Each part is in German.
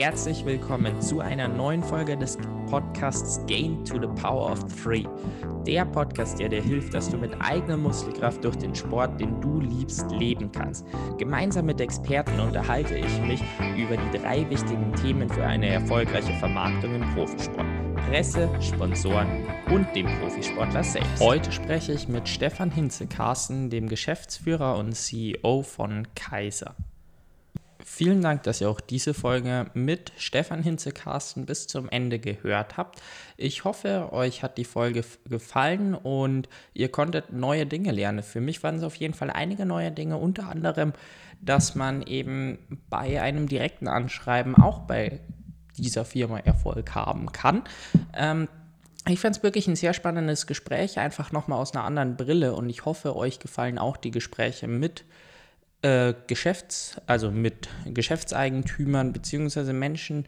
Herzlich willkommen zu einer neuen Folge des Podcasts Gain to the Power of Three. Der Podcast, der dir hilft, dass du mit eigener Muskelkraft durch den Sport, den du liebst, leben kannst. Gemeinsam mit Experten unterhalte ich mich über die drei wichtigen Themen für eine erfolgreiche Vermarktung im Profisport. Presse, Sponsoren und dem Profisportler selbst. Heute spreche ich mit Stefan Hinze-Carsten, dem Geschäftsführer und CEO von Kaiser. Vielen Dank, dass ihr auch diese Folge mit Stefan Hinze-Carsten bis zum Ende gehört habt. Ich hoffe, euch hat die Folge gefallen und ihr konntet neue Dinge lernen. Für mich waren es auf jeden Fall einige neue Dinge, unter anderem, dass man eben bei einem direkten Anschreiben auch bei dieser Firma Erfolg haben kann. Ähm, ich fand es wirklich ein sehr spannendes Gespräch, einfach nochmal aus einer anderen Brille und ich hoffe, euch gefallen auch die Gespräche mit äh, Geschäfts-, also mit Geschäftseigentümern beziehungsweise Menschen,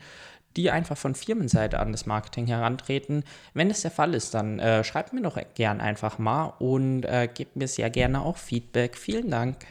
die einfach von Firmenseite an das Marketing herantreten. Wenn es der Fall ist, dann äh, schreibt mir doch gern einfach mal und äh, gebt mir sehr gerne auch Feedback. Vielen Dank.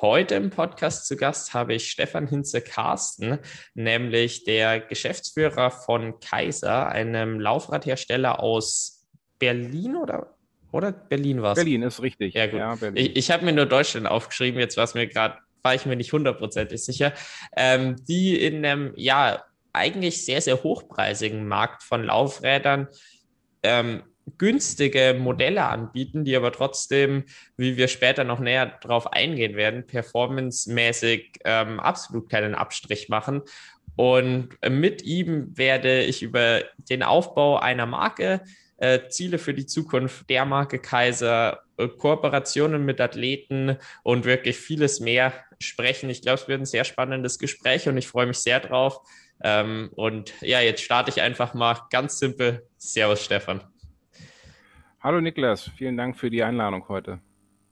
Heute im Podcast zu Gast habe ich Stefan Hinze-Karsten, nämlich der Geschäftsführer von Kaiser, einem Laufradhersteller aus Berlin oder oder Berlin war es? Berlin ist richtig. Ja, gut. Ja, ich, ich habe mir nur Deutschland aufgeschrieben, jetzt war es mir gerade, war ich mir nicht hundertprozentig sicher. Ähm, die in einem, ja, eigentlich sehr, sehr hochpreisigen Markt von Laufrädern ähm, günstige Modelle anbieten, die aber trotzdem, wie wir später noch näher drauf eingehen werden, performancemäßig ähm, absolut keinen Abstrich machen. Und mit ihm werde ich über den Aufbau einer Marke äh, Ziele für die Zukunft der Marke Kaiser, äh, Kooperationen mit Athleten und wirklich vieles mehr sprechen. Ich glaube, es wird ein sehr spannendes Gespräch und ich freue mich sehr drauf. Ähm, und ja, jetzt starte ich einfach mal ganz simpel. Servus, Stefan. Hallo Niklas, vielen Dank für die Einladung heute.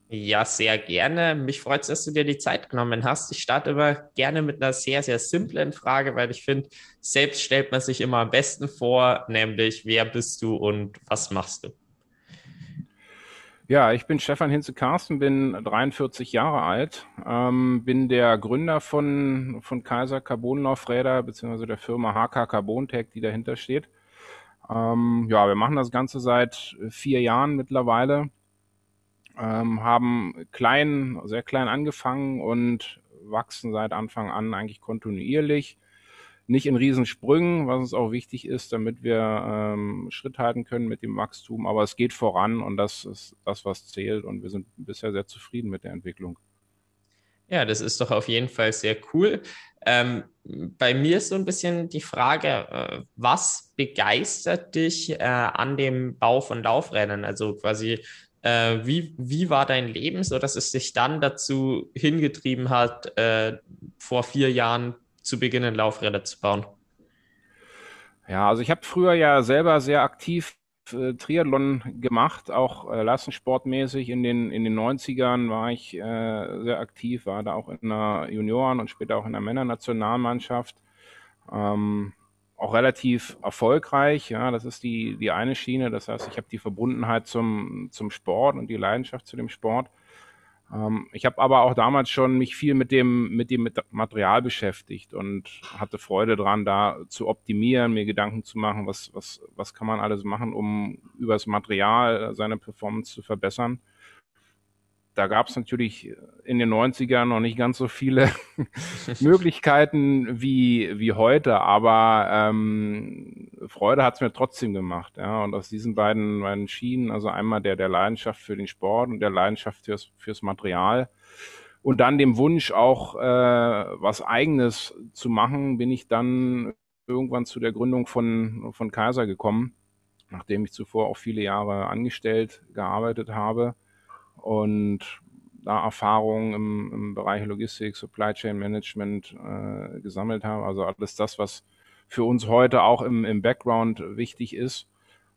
Ja, sehr gerne. Mich freut es, dass du dir die Zeit genommen hast. Ich starte immer gerne mit einer sehr, sehr simplen Frage, weil ich finde, selbst stellt man sich immer am besten vor, nämlich wer bist du und was machst du? Ja, ich bin Stefan Hinze-Karsten, bin 43 Jahre alt, ähm, bin der Gründer von, von Kaiser Carbonlaufräder beziehungsweise der Firma HK Carbontech, die dahinter steht. Ähm, ja, wir machen das Ganze seit vier Jahren mittlerweile ähm, haben klein, sehr klein angefangen und wachsen seit Anfang an eigentlich kontinuierlich. Nicht in Riesensprüngen, was uns auch wichtig ist, damit wir ähm, Schritt halten können mit dem Wachstum. Aber es geht voran und das ist das, was zählt. Und wir sind bisher sehr zufrieden mit der Entwicklung. Ja, das ist doch auf jeden Fall sehr cool. Ähm, bei mir ist so ein bisschen die Frage, äh, was begeistert dich äh, an dem Bau von Laufrädern? Also quasi, äh, wie, wie war dein Leben, so dass es sich dann dazu hingetrieben hat, äh, vor vier Jahren zu beginnen, Laufräder zu bauen? Ja, also ich habe früher ja selber sehr aktiv äh, Triathlon gemacht, auch äh, leistungssportmäßig. In den, in den 90ern war ich äh, sehr aktiv, war da auch in der Junioren- und später auch in der Männernationalmannschaft. Ähm, auch relativ erfolgreich. Ja, das ist die, die eine Schiene. Das heißt, ich habe die Verbundenheit zum, zum Sport und die Leidenschaft zu dem Sport. Ähm, ich habe aber auch damals schon mich viel mit dem, mit dem Material beschäftigt und hatte Freude dran, da zu optimieren, mir Gedanken zu machen, was, was, was kann man alles machen, um über das Material seine Performance zu verbessern da gab es natürlich in den 90ern noch nicht ganz so viele Möglichkeiten wie, wie heute, aber ähm, Freude hat es mir trotzdem gemacht. Ja. Und aus diesen beiden, beiden Schienen, also einmal der, der Leidenschaft für den Sport und der Leidenschaft fürs, fürs Material und dann dem Wunsch auch äh, was eigenes zu machen, bin ich dann irgendwann zu der Gründung von, von Kaiser gekommen, nachdem ich zuvor auch viele Jahre angestellt gearbeitet habe und da Erfahrungen im, im Bereich Logistik, Supply Chain Management äh, gesammelt habe. Also alles das, was für uns heute auch im, im Background wichtig ist.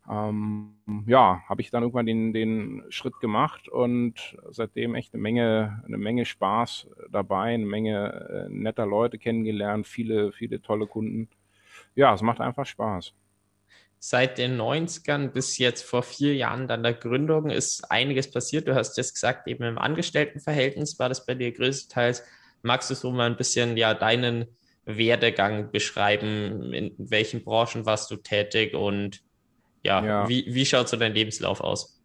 Ähm, ja, habe ich dann irgendwann den, den Schritt gemacht und seitdem echt eine Menge, eine Menge Spaß dabei, eine Menge äh, netter Leute kennengelernt, viele, viele tolle Kunden. Ja, es macht einfach Spaß seit den 90ern bis jetzt vor vier Jahren dann der Gründung ist einiges passiert. Du hast jetzt gesagt, eben im Angestelltenverhältnis war das bei dir größtenteils. Magst du so mal ein bisschen ja deinen Werdegang beschreiben? In welchen Branchen warst du tätig und ja, ja. Wie, wie schaut so dein Lebenslauf aus?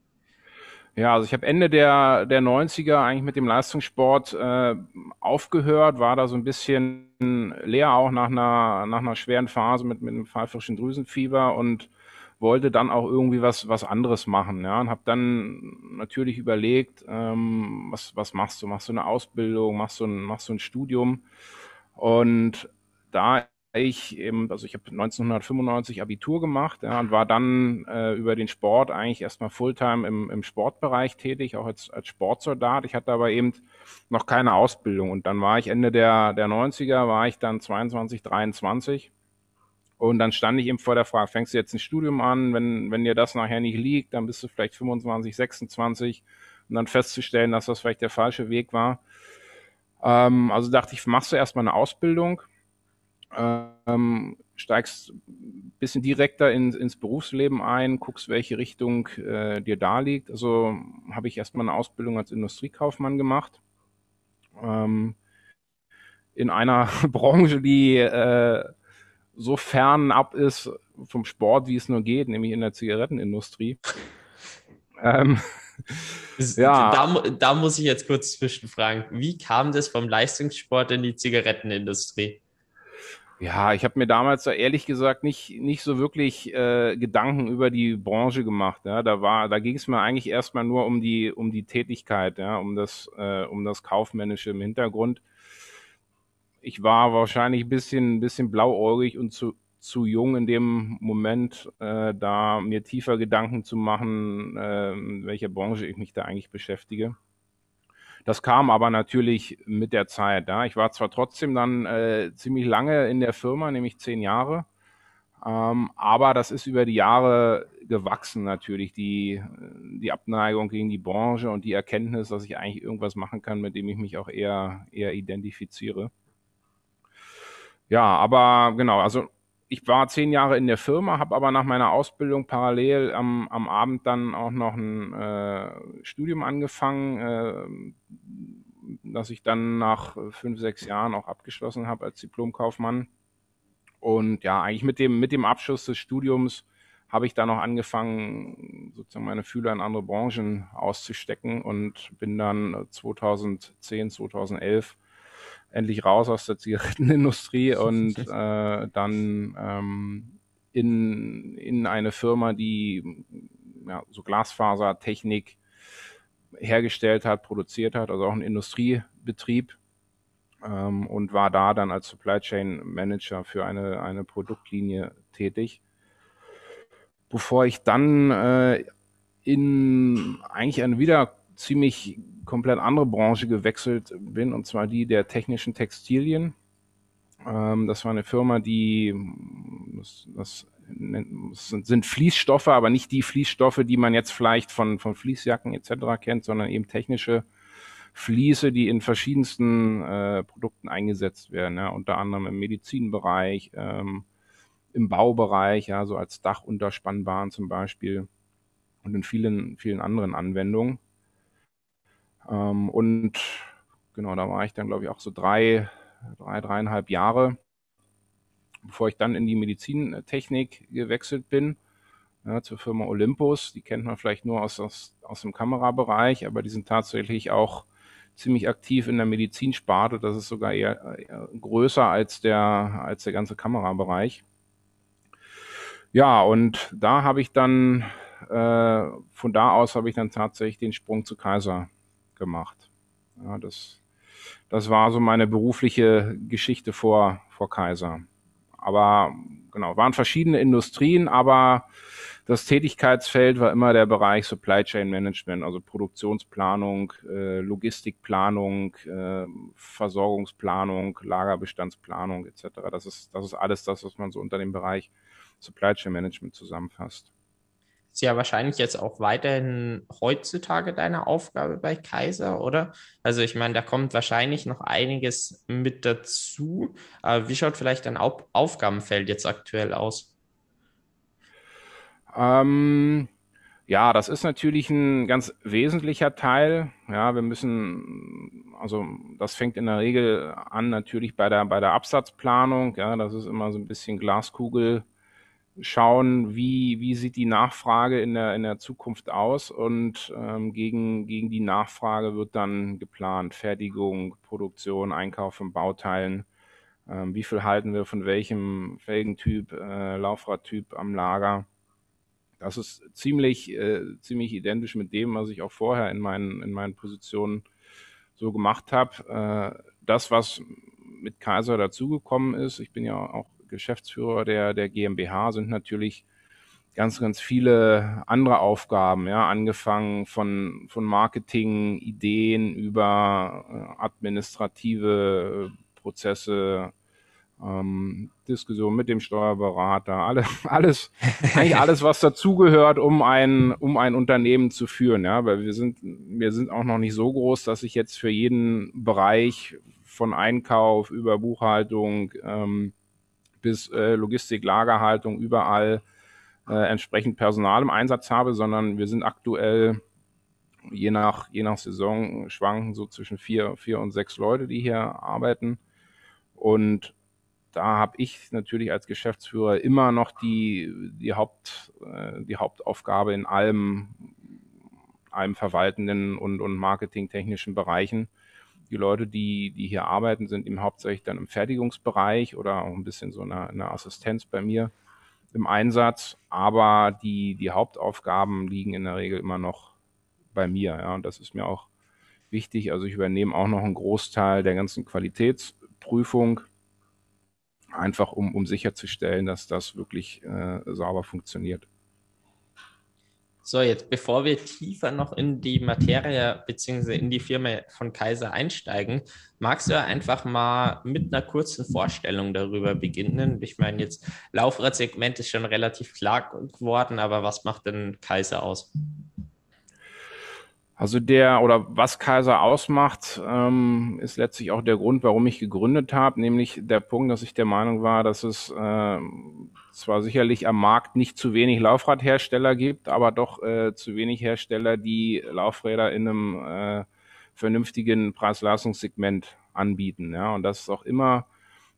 Ja, also ich habe Ende der, der 90er eigentlich mit dem Leistungssport äh, aufgehört, war da so ein bisschen leer auch nach einer, nach einer schweren Phase mit, mit einem pfeifrischen Drüsenfieber und wollte dann auch irgendwie was, was anderes machen. Ja, und habe dann natürlich überlegt, ähm, was, was machst du? Machst du eine Ausbildung? Machst du ein, machst du ein Studium? Und da ich eben, also ich habe 1995 Abitur gemacht ja, und war dann äh, über den Sport eigentlich erstmal Fulltime im, im Sportbereich tätig, auch als, als Sportsoldat. Ich hatte aber eben noch keine Ausbildung. Und dann war ich Ende der, der 90er, war ich dann 22, 23 und dann stand ich eben vor der Frage, fängst du jetzt ein Studium an, wenn, wenn dir das nachher nicht liegt, dann bist du vielleicht 25, 26 und dann festzustellen, dass das vielleicht der falsche Weg war. Ähm, also dachte ich, machst du erstmal eine Ausbildung ähm, steigst ein bisschen direkter in, ins Berufsleben ein, guckst, welche Richtung äh, dir da liegt. Also habe ich erstmal eine Ausbildung als Industriekaufmann gemacht. Ähm, in einer Branche, die äh, so fern ab ist vom Sport, wie es nur geht, nämlich in der Zigarettenindustrie. ähm, ja. Da, da muss ich jetzt kurz zwischenfragen. Wie kam das vom Leistungssport in die Zigarettenindustrie? Ja, ich habe mir damals da ehrlich gesagt nicht nicht so wirklich äh, Gedanken über die Branche gemacht. Ja, da da ging es mir eigentlich erstmal nur um die um die Tätigkeit, ja, um das äh, um das kaufmännische im Hintergrund. Ich war wahrscheinlich ein bisschen ein bisschen blauäugig und zu zu jung in dem Moment, äh, da mir tiefer Gedanken zu machen, äh, in welcher Branche ich mich da eigentlich beschäftige. Das kam aber natürlich mit der Zeit. Ja. Ich war zwar trotzdem dann äh, ziemlich lange in der Firma, nämlich zehn Jahre, ähm, aber das ist über die Jahre gewachsen natürlich, die, die Abneigung gegen die Branche und die Erkenntnis, dass ich eigentlich irgendwas machen kann, mit dem ich mich auch eher, eher identifiziere. Ja, aber genau, also ich war zehn Jahre in der Firma, habe aber nach meiner Ausbildung parallel am, am Abend dann auch noch ein äh, Studium angefangen, äh, das ich dann nach fünf, sechs Jahren auch abgeschlossen habe als Diplomkaufmann. Und ja, eigentlich mit dem, mit dem Abschluss des Studiums habe ich dann noch angefangen, sozusagen meine Fühler in andere Branchen auszustecken und bin dann 2010, 2011 endlich raus aus der Zigarettenindustrie und äh, dann ähm, in, in eine Firma, die ja, so Glasfasertechnik hergestellt hat, produziert hat, also auch ein Industriebetrieb ähm, und war da dann als Supply Chain Manager für eine, eine Produktlinie tätig. Bevor ich dann äh, in eigentlich eine wieder ziemlich komplett andere Branche gewechselt bin, und zwar die der technischen Textilien. Ähm, das war eine Firma, die, das, das, sind Fließstoffe, aber nicht die Fließstoffe, die man jetzt vielleicht von, von Fließjacken etc. kennt, sondern eben technische Fließe, die in verschiedensten äh, Produkten eingesetzt werden, ja, unter anderem im Medizinbereich, ähm, im Baubereich, ja, so als Dachunterspannbahn zum Beispiel und in vielen, vielen anderen Anwendungen. Ähm, und genau, da war ich dann, glaube ich, auch so drei, drei, dreieinhalb Jahre, bevor ich dann in die Medizintechnik gewechselt bin, ja, zur Firma Olympus. Die kennt man vielleicht nur aus, aus, aus dem Kamerabereich, aber die sind tatsächlich auch ziemlich aktiv in der Medizinsparte. Das ist sogar eher, eher größer als der, als der ganze Kamerabereich. Ja, und da habe ich dann, äh, von da aus habe ich dann tatsächlich den Sprung zu Kaiser gemacht. Ja, das, das war so meine berufliche Geschichte vor, vor Kaiser. Aber genau, waren verschiedene Industrien, aber das Tätigkeitsfeld war immer der Bereich Supply Chain Management, also Produktionsplanung, äh, Logistikplanung, äh, Versorgungsplanung, Lagerbestandsplanung etc. Das ist, das ist alles das, was man so unter dem Bereich Supply Chain Management zusammenfasst ist ja wahrscheinlich jetzt auch weiterhin heutzutage deine Aufgabe bei Kaiser, oder? Also ich meine, da kommt wahrscheinlich noch einiges mit dazu. Aber wie schaut vielleicht dein Auf Aufgabenfeld jetzt aktuell aus? Ähm, Ja, das ist natürlich ein ganz wesentlicher Teil. Ja, wir müssen, also das fängt in der Regel an natürlich bei der bei der Absatzplanung. Ja, das ist immer so ein bisschen Glaskugel schauen, wie wie sieht die Nachfrage in der in der Zukunft aus und ähm, gegen gegen die Nachfrage wird dann geplant Fertigung, Produktion, Einkauf von Bauteilen. Ähm, wie viel halten wir von welchem Felgentyp, äh, Laufradtyp am Lager? Das ist ziemlich, äh, ziemlich identisch mit dem, was ich auch vorher in meinen, in meinen Positionen so gemacht habe. Äh, das, was mit Kaiser dazugekommen ist, ich bin ja auch Geschäftsführer der, der GmbH, sind natürlich ganz, ganz viele andere Aufgaben, ja, angefangen von, von Marketing, Ideen über äh, administrative Prozesse, ähm, Diskussion mit dem Steuerberater, alle, alles, eigentlich alles, was dazugehört, um ein, um ein Unternehmen zu führen, ja, weil wir sind, wir sind auch noch nicht so groß, dass ich jetzt für jeden Bereich von Einkauf über Buchhaltung ähm, bis äh, Logistik, Lagerhaltung überall äh, entsprechend Personal im Einsatz habe, sondern wir sind aktuell je nach, je nach Saison schwanken so zwischen vier, vier und sechs Leute, die hier arbeiten. Und da habe ich natürlich als Geschäftsführer immer noch die, die, Haupt, äh, die Hauptaufgabe in allem, allem verwaltenden und, und marketingtechnischen Bereichen. Die Leute, die, die hier arbeiten, sind eben hauptsächlich dann im Fertigungsbereich oder auch ein bisschen so eine, eine Assistenz bei mir im Einsatz. Aber die, die Hauptaufgaben liegen in der Regel immer noch bei mir. Ja, und das ist mir auch wichtig. Also ich übernehme auch noch einen Großteil der ganzen Qualitätsprüfung einfach um, um sicherzustellen, dass das wirklich äh, sauber funktioniert. So, jetzt bevor wir tiefer noch in die Materie bzw. in die Firma von Kaiser einsteigen, magst du einfach mal mit einer kurzen Vorstellung darüber beginnen? Ich meine, jetzt Laufradsegment ist schon relativ klar geworden, aber was macht denn Kaiser aus? Also der oder was Kaiser ausmacht, ähm, ist letztlich auch der Grund, warum ich gegründet habe, nämlich der Punkt, dass ich der Meinung war, dass es äh, zwar sicherlich am Markt nicht zu wenig Laufradhersteller gibt, aber doch äh, zu wenig Hersteller, die Laufräder in einem äh, vernünftigen Preis-Leistungssegment anbieten. Ja, und das ist auch immer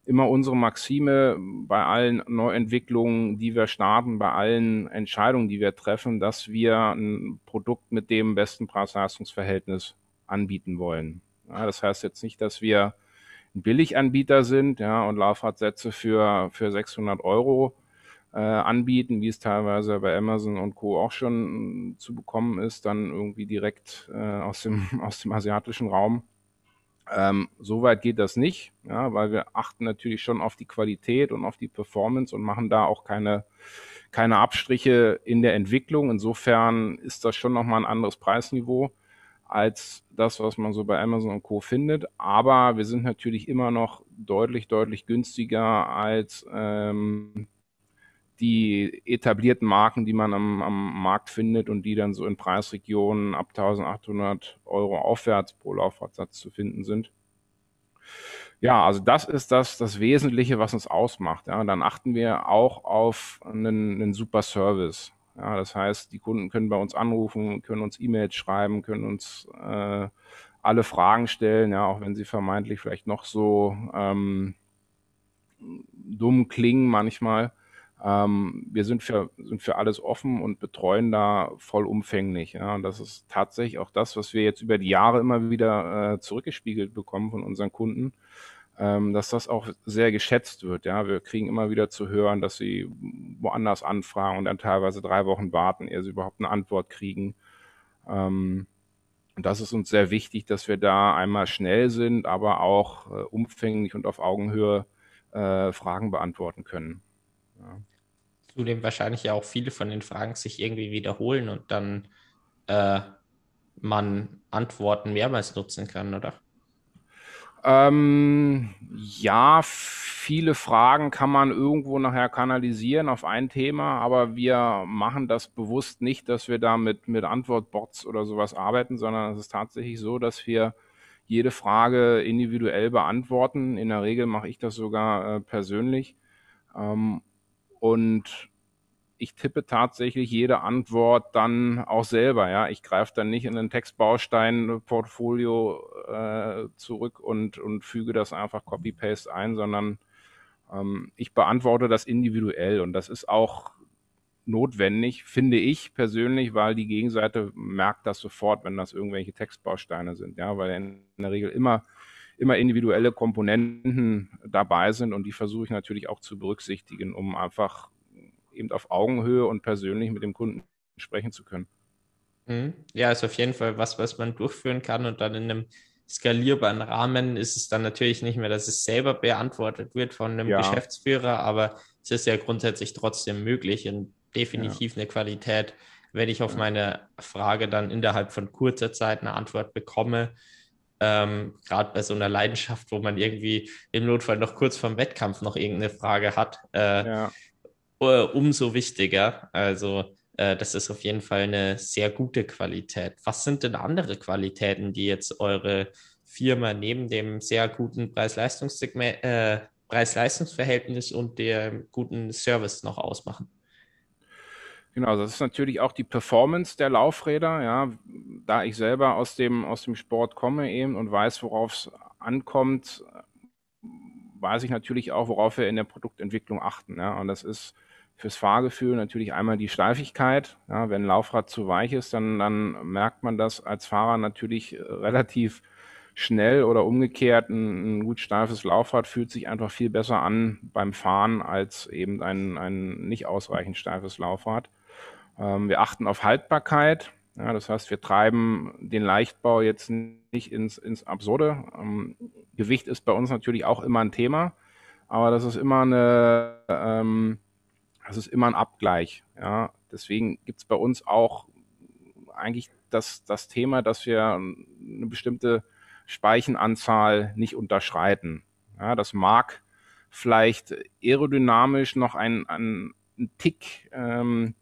immer unsere Maxime bei allen Neuentwicklungen, die wir starten, bei allen Entscheidungen, die wir treffen, dass wir ein Produkt mit dem besten Preis-Leistungs-Verhältnis anbieten wollen. Ja, das heißt jetzt nicht, dass wir ein Billiganbieter sind ja, und Laufradsätze für, für 600 Euro äh, anbieten, wie es teilweise bei Amazon und Co. auch schon zu bekommen ist, dann irgendwie direkt äh, aus, dem, aus dem asiatischen Raum ähm, so weit geht das nicht, ja, weil wir achten natürlich schon auf die Qualität und auf die Performance und machen da auch keine, keine Abstriche in der Entwicklung. Insofern ist das schon nochmal ein anderes Preisniveau als das, was man so bei Amazon und Co. findet. Aber wir sind natürlich immer noch deutlich, deutlich günstiger als ähm, die etablierten Marken, die man am, am Markt findet und die dann so in Preisregionen ab 1800 Euro aufwärts pro Laufradsatz zu finden sind. Ja, also das ist das, das Wesentliche, was uns ausmacht. Ja, dann achten wir auch auf einen, einen super Service. Ja, das heißt, die Kunden können bei uns anrufen, können uns E-Mails schreiben, können uns äh, alle Fragen stellen, ja, auch wenn sie vermeintlich vielleicht noch so ähm, dumm klingen manchmal. Ähm, wir sind für, sind für alles offen und betreuen da vollumfänglich. Ja. Und das ist tatsächlich auch das, was wir jetzt über die Jahre immer wieder äh, zurückgespiegelt bekommen von unseren Kunden, ähm, dass das auch sehr geschätzt wird. Ja. Wir kriegen immer wieder zu hören, dass sie woanders anfragen und dann teilweise drei Wochen warten, ehe sie überhaupt eine Antwort kriegen. Ähm, und das ist uns sehr wichtig, dass wir da einmal schnell sind, aber auch äh, umfänglich und auf Augenhöhe äh, Fragen beantworten können. Ja. Zudem wahrscheinlich ja auch viele von den Fragen sich irgendwie wiederholen und dann äh, man Antworten mehrmals nutzen kann, oder? Ähm, ja, viele Fragen kann man irgendwo nachher kanalisieren auf ein Thema, aber wir machen das bewusst nicht, dass wir da mit, mit Antwortbots oder sowas arbeiten, sondern es ist tatsächlich so, dass wir jede Frage individuell beantworten. In der Regel mache ich das sogar äh, persönlich. Ähm, und ich tippe tatsächlich jede Antwort dann auch selber. Ja, ich greife dann nicht in ein Textbaustein-Portfolio äh, zurück und und füge das einfach Copy-Paste ein, sondern ähm, ich beantworte das individuell und das ist auch notwendig, finde ich persönlich, weil die Gegenseite merkt das sofort, wenn das irgendwelche Textbausteine sind, ja, weil in der Regel immer immer individuelle Komponenten dabei sind und die versuche ich natürlich auch zu berücksichtigen, um einfach eben auf Augenhöhe und persönlich mit dem Kunden sprechen zu können. Mhm. Ja, ist auf jeden Fall was, was man durchführen kann und dann in einem skalierbaren Rahmen ist es dann natürlich nicht mehr, dass es selber beantwortet wird von einem ja. Geschäftsführer, aber es ist ja grundsätzlich trotzdem möglich und definitiv ja. eine Qualität, wenn ich auf meine Frage dann innerhalb von kurzer Zeit eine Antwort bekomme. Ähm, Gerade bei so einer Leidenschaft, wo man irgendwie im Notfall noch kurz vorm Wettkampf noch irgendeine Frage hat, äh, umso wichtiger. Also äh, das ist auf jeden Fall eine sehr gute Qualität. Was sind denn andere Qualitäten, die jetzt eure Firma neben dem sehr guten äh, Preis-Leistungs-Verhältnis und dem guten Service noch ausmachen? Genau, das ist natürlich auch die Performance der Laufräder, ja, da ich selber aus dem, aus dem Sport komme eben und weiß, worauf es ankommt, weiß ich natürlich auch, worauf wir in der Produktentwicklung achten, ja, und das ist fürs Fahrgefühl natürlich einmal die Steifigkeit, ja, wenn ein Laufrad zu weich ist, dann, dann merkt man das als Fahrer natürlich relativ schnell oder umgekehrt, ein, ein, gut steifes Laufrad fühlt sich einfach viel besser an beim Fahren als eben ein, ein nicht ausreichend steifes Laufrad. Ähm, wir achten auf Haltbarkeit. Ja, das heißt, wir treiben den Leichtbau jetzt nicht ins, ins Absurde. Ähm, Gewicht ist bei uns natürlich auch immer ein Thema, aber das ist immer eine, ähm, das ist immer ein Abgleich. Ja, deswegen gibt's bei uns auch eigentlich das, das Thema, dass wir eine bestimmte Speichenanzahl nicht unterschreiten. Ja, das mag vielleicht aerodynamisch noch ein, ein, ein Tick ähm,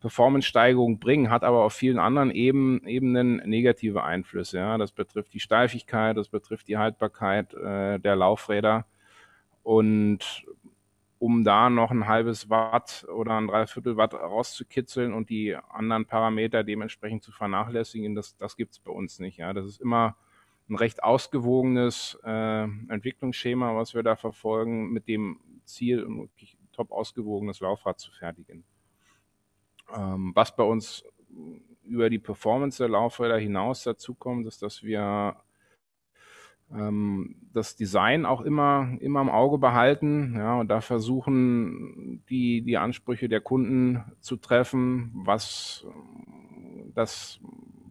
Performance-Steigerung bringen, hat aber auf vielen anderen Eben, Ebenen negative Einflüsse. Ja. Das betrifft die Steifigkeit, das betrifft die Haltbarkeit äh, der Laufräder. Und um da noch ein halbes Watt oder ein Dreiviertel Watt rauszukitzeln und die anderen Parameter dementsprechend zu vernachlässigen, das, das gibt's bei uns nicht. Ja. Das ist immer ein recht ausgewogenes äh, Entwicklungsschema, was wir da verfolgen, mit dem Ziel, ein wirklich top ausgewogenes Laufrad zu fertigen. Ähm, was bei uns über die Performance der Laufräder hinaus dazu kommt, ist, dass wir ähm, das Design auch immer, immer im Auge behalten, ja, und da versuchen, die, die Ansprüche der Kunden zu treffen, was das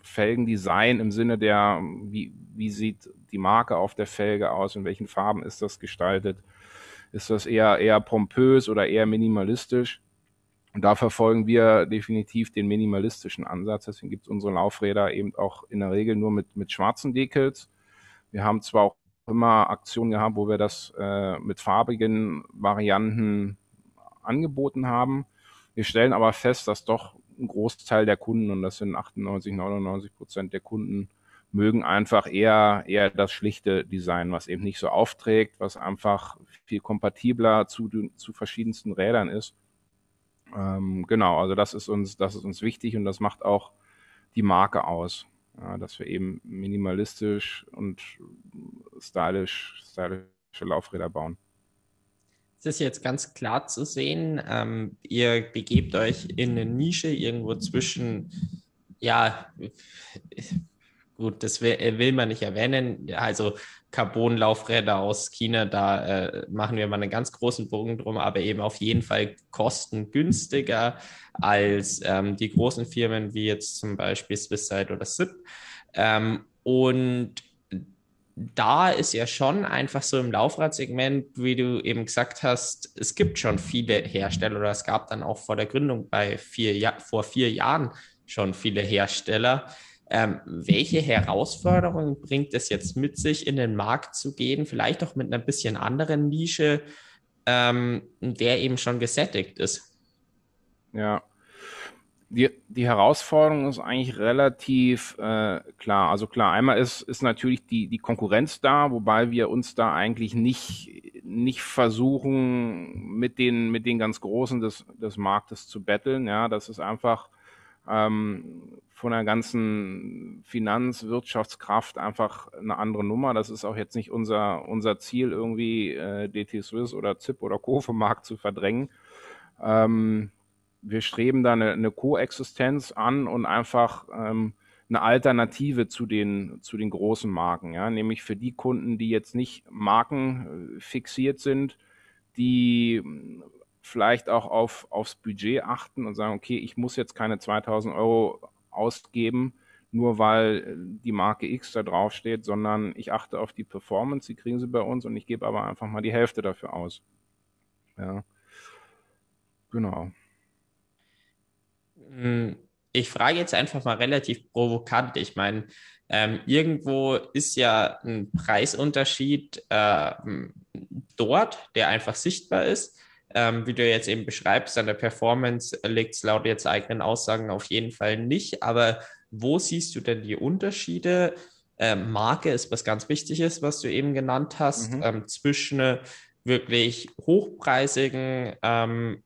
Felgendesign im Sinne der, wie, wie sieht die Marke auf der Felge aus, in welchen Farben ist das gestaltet, ist das eher, eher pompös oder eher minimalistisch? Und da verfolgen wir definitiv den minimalistischen Ansatz. Deswegen gibt es unsere Laufräder eben auch in der Regel nur mit, mit schwarzen Dekels. Wir haben zwar auch immer Aktionen gehabt, wo wir das äh, mit farbigen Varianten angeboten haben. Wir stellen aber fest, dass doch ein Großteil der Kunden, und das sind 98, 99 Prozent der Kunden, mögen einfach eher, eher das schlichte Design, was eben nicht so aufträgt, was einfach viel kompatibler zu, zu verschiedensten Rädern ist. Ähm, genau, also das ist uns, das ist uns wichtig und das macht auch die Marke aus. Ja, dass wir eben minimalistisch und stylisch, stylische Laufräder bauen. Es ist jetzt ganz klar zu sehen, ähm, ihr begebt euch in eine Nische irgendwo zwischen, ja, gut, das will, will man nicht erwähnen. Also Carbon-Laufräder aus China, da äh, machen wir mal einen ganz großen Bogen drum, aber eben auf jeden Fall kostengünstiger als ähm, die großen Firmen wie jetzt zum Beispiel Swisside oder SIP. Ähm, und da ist ja schon einfach so im Laufradsegment, wie du eben gesagt hast, es gibt schon viele Hersteller oder es gab dann auch vor der Gründung bei vier ja vor vier Jahren schon viele Hersteller. Ähm, welche Herausforderungen bringt es jetzt mit sich, in den Markt zu gehen, vielleicht auch mit einer bisschen anderen Nische, ähm, der eben schon gesättigt ist? Ja, die, die Herausforderung ist eigentlich relativ äh, klar. Also klar, einmal ist, ist natürlich die, die Konkurrenz da, wobei wir uns da eigentlich nicht, nicht versuchen, mit den, mit den ganz Großen des, des Marktes zu betteln. Ja, das ist einfach ähm, von der ganzen Finanz-, Wirtschaftskraft einfach eine andere Nummer. Das ist auch jetzt nicht unser, unser Ziel, irgendwie äh, DT Swiss oder ZIP oder Co. vom Markt zu verdrängen. Ähm, wir streben da eine, eine Koexistenz an und einfach ähm, eine Alternative zu den, zu den großen Marken, ja, nämlich für die Kunden, die jetzt nicht markenfixiert sind, die vielleicht auch auf, aufs Budget achten und sagen, okay, ich muss jetzt keine 2000 Euro ausgeben, nur weil die Marke X da draufsteht, sondern ich achte auf die Performance, die kriegen sie bei uns und ich gebe aber einfach mal die Hälfte dafür aus. Ja. Genau. Hm, ich frage jetzt einfach mal relativ provokant. Ich meine, ähm, irgendwo ist ja ein Preisunterschied äh, dort, der einfach sichtbar ist. Ähm, wie du jetzt eben beschreibst, an der Performance liegt es laut jetzt eigenen Aussagen auf jeden Fall nicht. Aber wo siehst du denn die Unterschiede? Ähm, Marke ist was ganz Wichtiges, was du eben genannt hast, mhm. ähm, zwischen wirklich hochpreisigen ähm,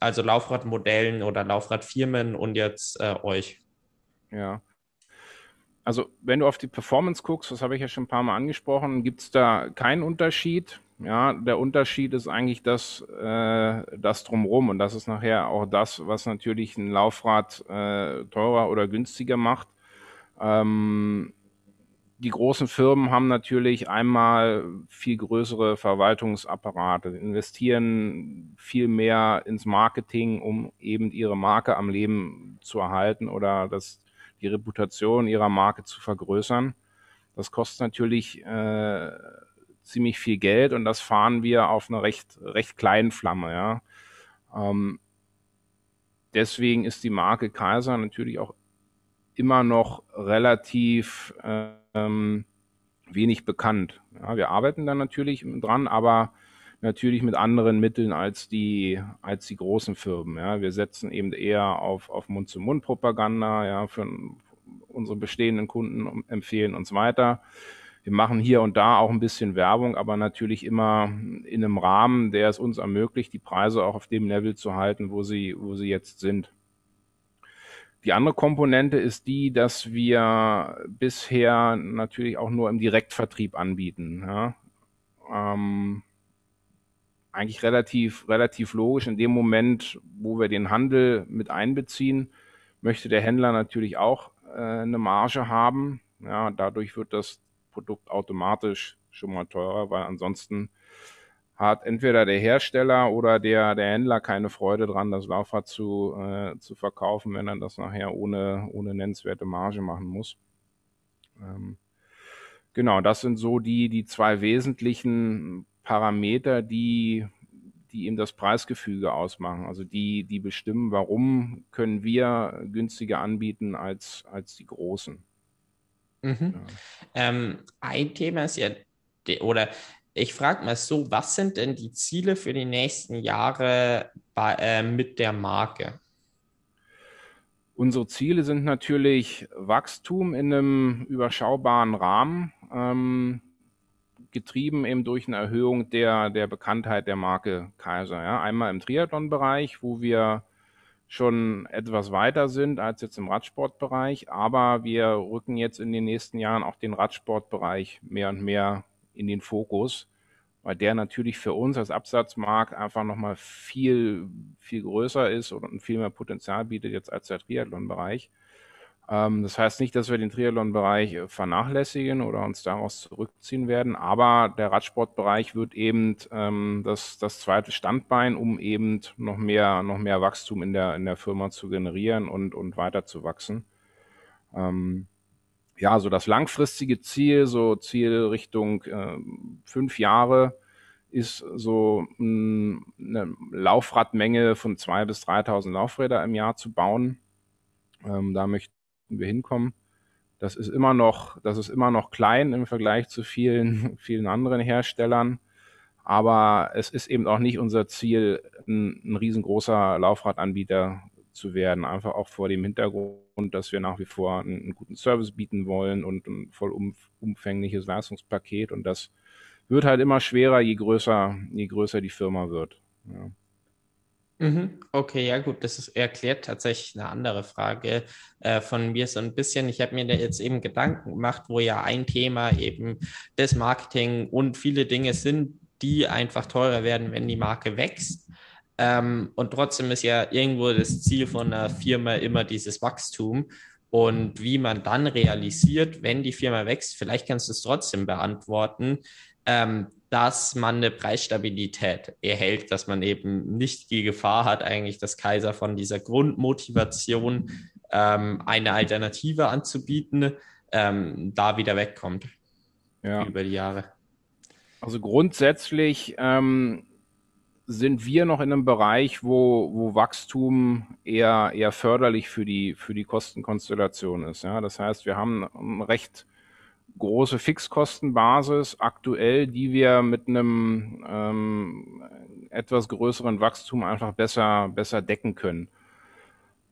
also Laufradmodellen oder Laufradfirmen und jetzt äh, euch? Ja. Also wenn du auf die Performance guckst, das habe ich ja schon ein paar Mal angesprochen, gibt es da keinen Unterschied. Ja, der Unterschied ist eigentlich das, äh, das drumherum und das ist nachher auch das, was natürlich ein Laufrad äh, teurer oder günstiger macht. Ähm, die großen Firmen haben natürlich einmal viel größere Verwaltungsapparate, investieren viel mehr ins Marketing, um eben ihre Marke am Leben zu erhalten oder das, die Reputation ihrer Marke zu vergrößern. Das kostet natürlich äh, ziemlich viel Geld und das fahren wir auf einer recht, recht kleinen Flamme. Ja. Ähm, deswegen ist die Marke Kaiser natürlich auch immer noch relativ äh, ähm, wenig bekannt. Ja, wir arbeiten da natürlich dran, aber natürlich mit anderen Mitteln als die, als die großen Firmen. Ja. Wir setzen eben eher auf, auf Mund-zu-Mund-Propaganda, ja, für unsere bestehenden Kunden empfehlen uns weiter. Wir machen hier und da auch ein bisschen Werbung, aber natürlich immer in einem Rahmen, der es uns ermöglicht, die Preise auch auf dem Level zu halten, wo sie, wo sie jetzt sind. Die andere Komponente ist die, dass wir bisher natürlich auch nur im Direktvertrieb anbieten. Ja. Ähm, eigentlich relativ, relativ logisch. In dem Moment, wo wir den Handel mit einbeziehen, möchte der Händler natürlich auch äh, eine Marge haben. Ja, dadurch wird das Produkt automatisch schon mal teurer, weil ansonsten hat entweder der Hersteller oder der, der Händler keine Freude dran, das Laufrad zu, äh, zu verkaufen, wenn er das nachher ohne, ohne nennenswerte Marge machen muss. Ähm, genau, das sind so die, die zwei wesentlichen Parameter, die, die eben das Preisgefüge ausmachen. Also die, die bestimmen, warum können wir günstiger anbieten als, als die Großen. Mhm. Ja. Ähm, ein Thema ist ja, oder ich frage mal so, was sind denn die Ziele für die nächsten Jahre bei, äh, mit der Marke? Unsere Ziele sind natürlich Wachstum in einem überschaubaren Rahmen, ähm, getrieben eben durch eine Erhöhung der, der Bekanntheit der Marke Kaiser. Ja. Einmal im Triathlon-Bereich, wo wir schon etwas weiter sind als jetzt im Radsportbereich, aber wir rücken jetzt in den nächsten Jahren auch den Radsportbereich mehr und mehr in den Fokus, weil der natürlich für uns als Absatzmarkt einfach nochmal viel, viel größer ist und viel mehr Potenzial bietet jetzt als der Triathlon-Bereich. Ähm, das heißt nicht, dass wir den Triathlon-Bereich äh, vernachlässigen oder uns daraus zurückziehen werden, aber der Radsportbereich wird eben ähm, das, das zweite Standbein, um eben noch mehr, noch mehr Wachstum in der, in der Firma zu generieren und, und weiter zu wachsen. Ähm, ja, so das langfristige Ziel, so Ziel Richtung äh, fünf Jahre, ist so mh, eine Laufradmenge von zwei bis 3.000 Laufräder im Jahr zu bauen. Ähm, da wir hinkommen. Das ist immer noch, das ist immer noch klein im Vergleich zu vielen, vielen anderen Herstellern. Aber es ist eben auch nicht unser Ziel, ein, ein riesengroßer Laufradanbieter zu werden. Einfach auch vor dem Hintergrund, dass wir nach wie vor einen, einen guten Service bieten wollen und ein vollumfängliches Leistungspaket. Und das wird halt immer schwerer, je größer, je größer die Firma wird. Ja. Mhm. Okay, ja gut, das ist, erklärt tatsächlich eine andere Frage äh, von mir so ein bisschen. Ich habe mir da jetzt eben Gedanken gemacht, wo ja ein Thema eben das Marketing und viele Dinge sind, die einfach teurer werden, wenn die Marke wächst. Ähm, und trotzdem ist ja irgendwo das Ziel von einer Firma immer dieses Wachstum. Und wie man dann realisiert, wenn die Firma wächst, vielleicht kannst du es trotzdem beantworten, ähm, dass man eine Preisstabilität erhält, dass man eben nicht die Gefahr hat, eigentlich das Kaiser von dieser Grundmotivation, ähm, eine Alternative anzubieten, ähm, da wieder wegkommt ja. über die Jahre. Also grundsätzlich ähm, sind wir noch in einem Bereich, wo, wo Wachstum eher, eher förderlich für die, für die Kostenkonstellation ist. Ja? Das heißt, wir haben ein recht große Fixkostenbasis aktuell, die wir mit einem ähm, etwas größeren Wachstum einfach besser, besser decken können.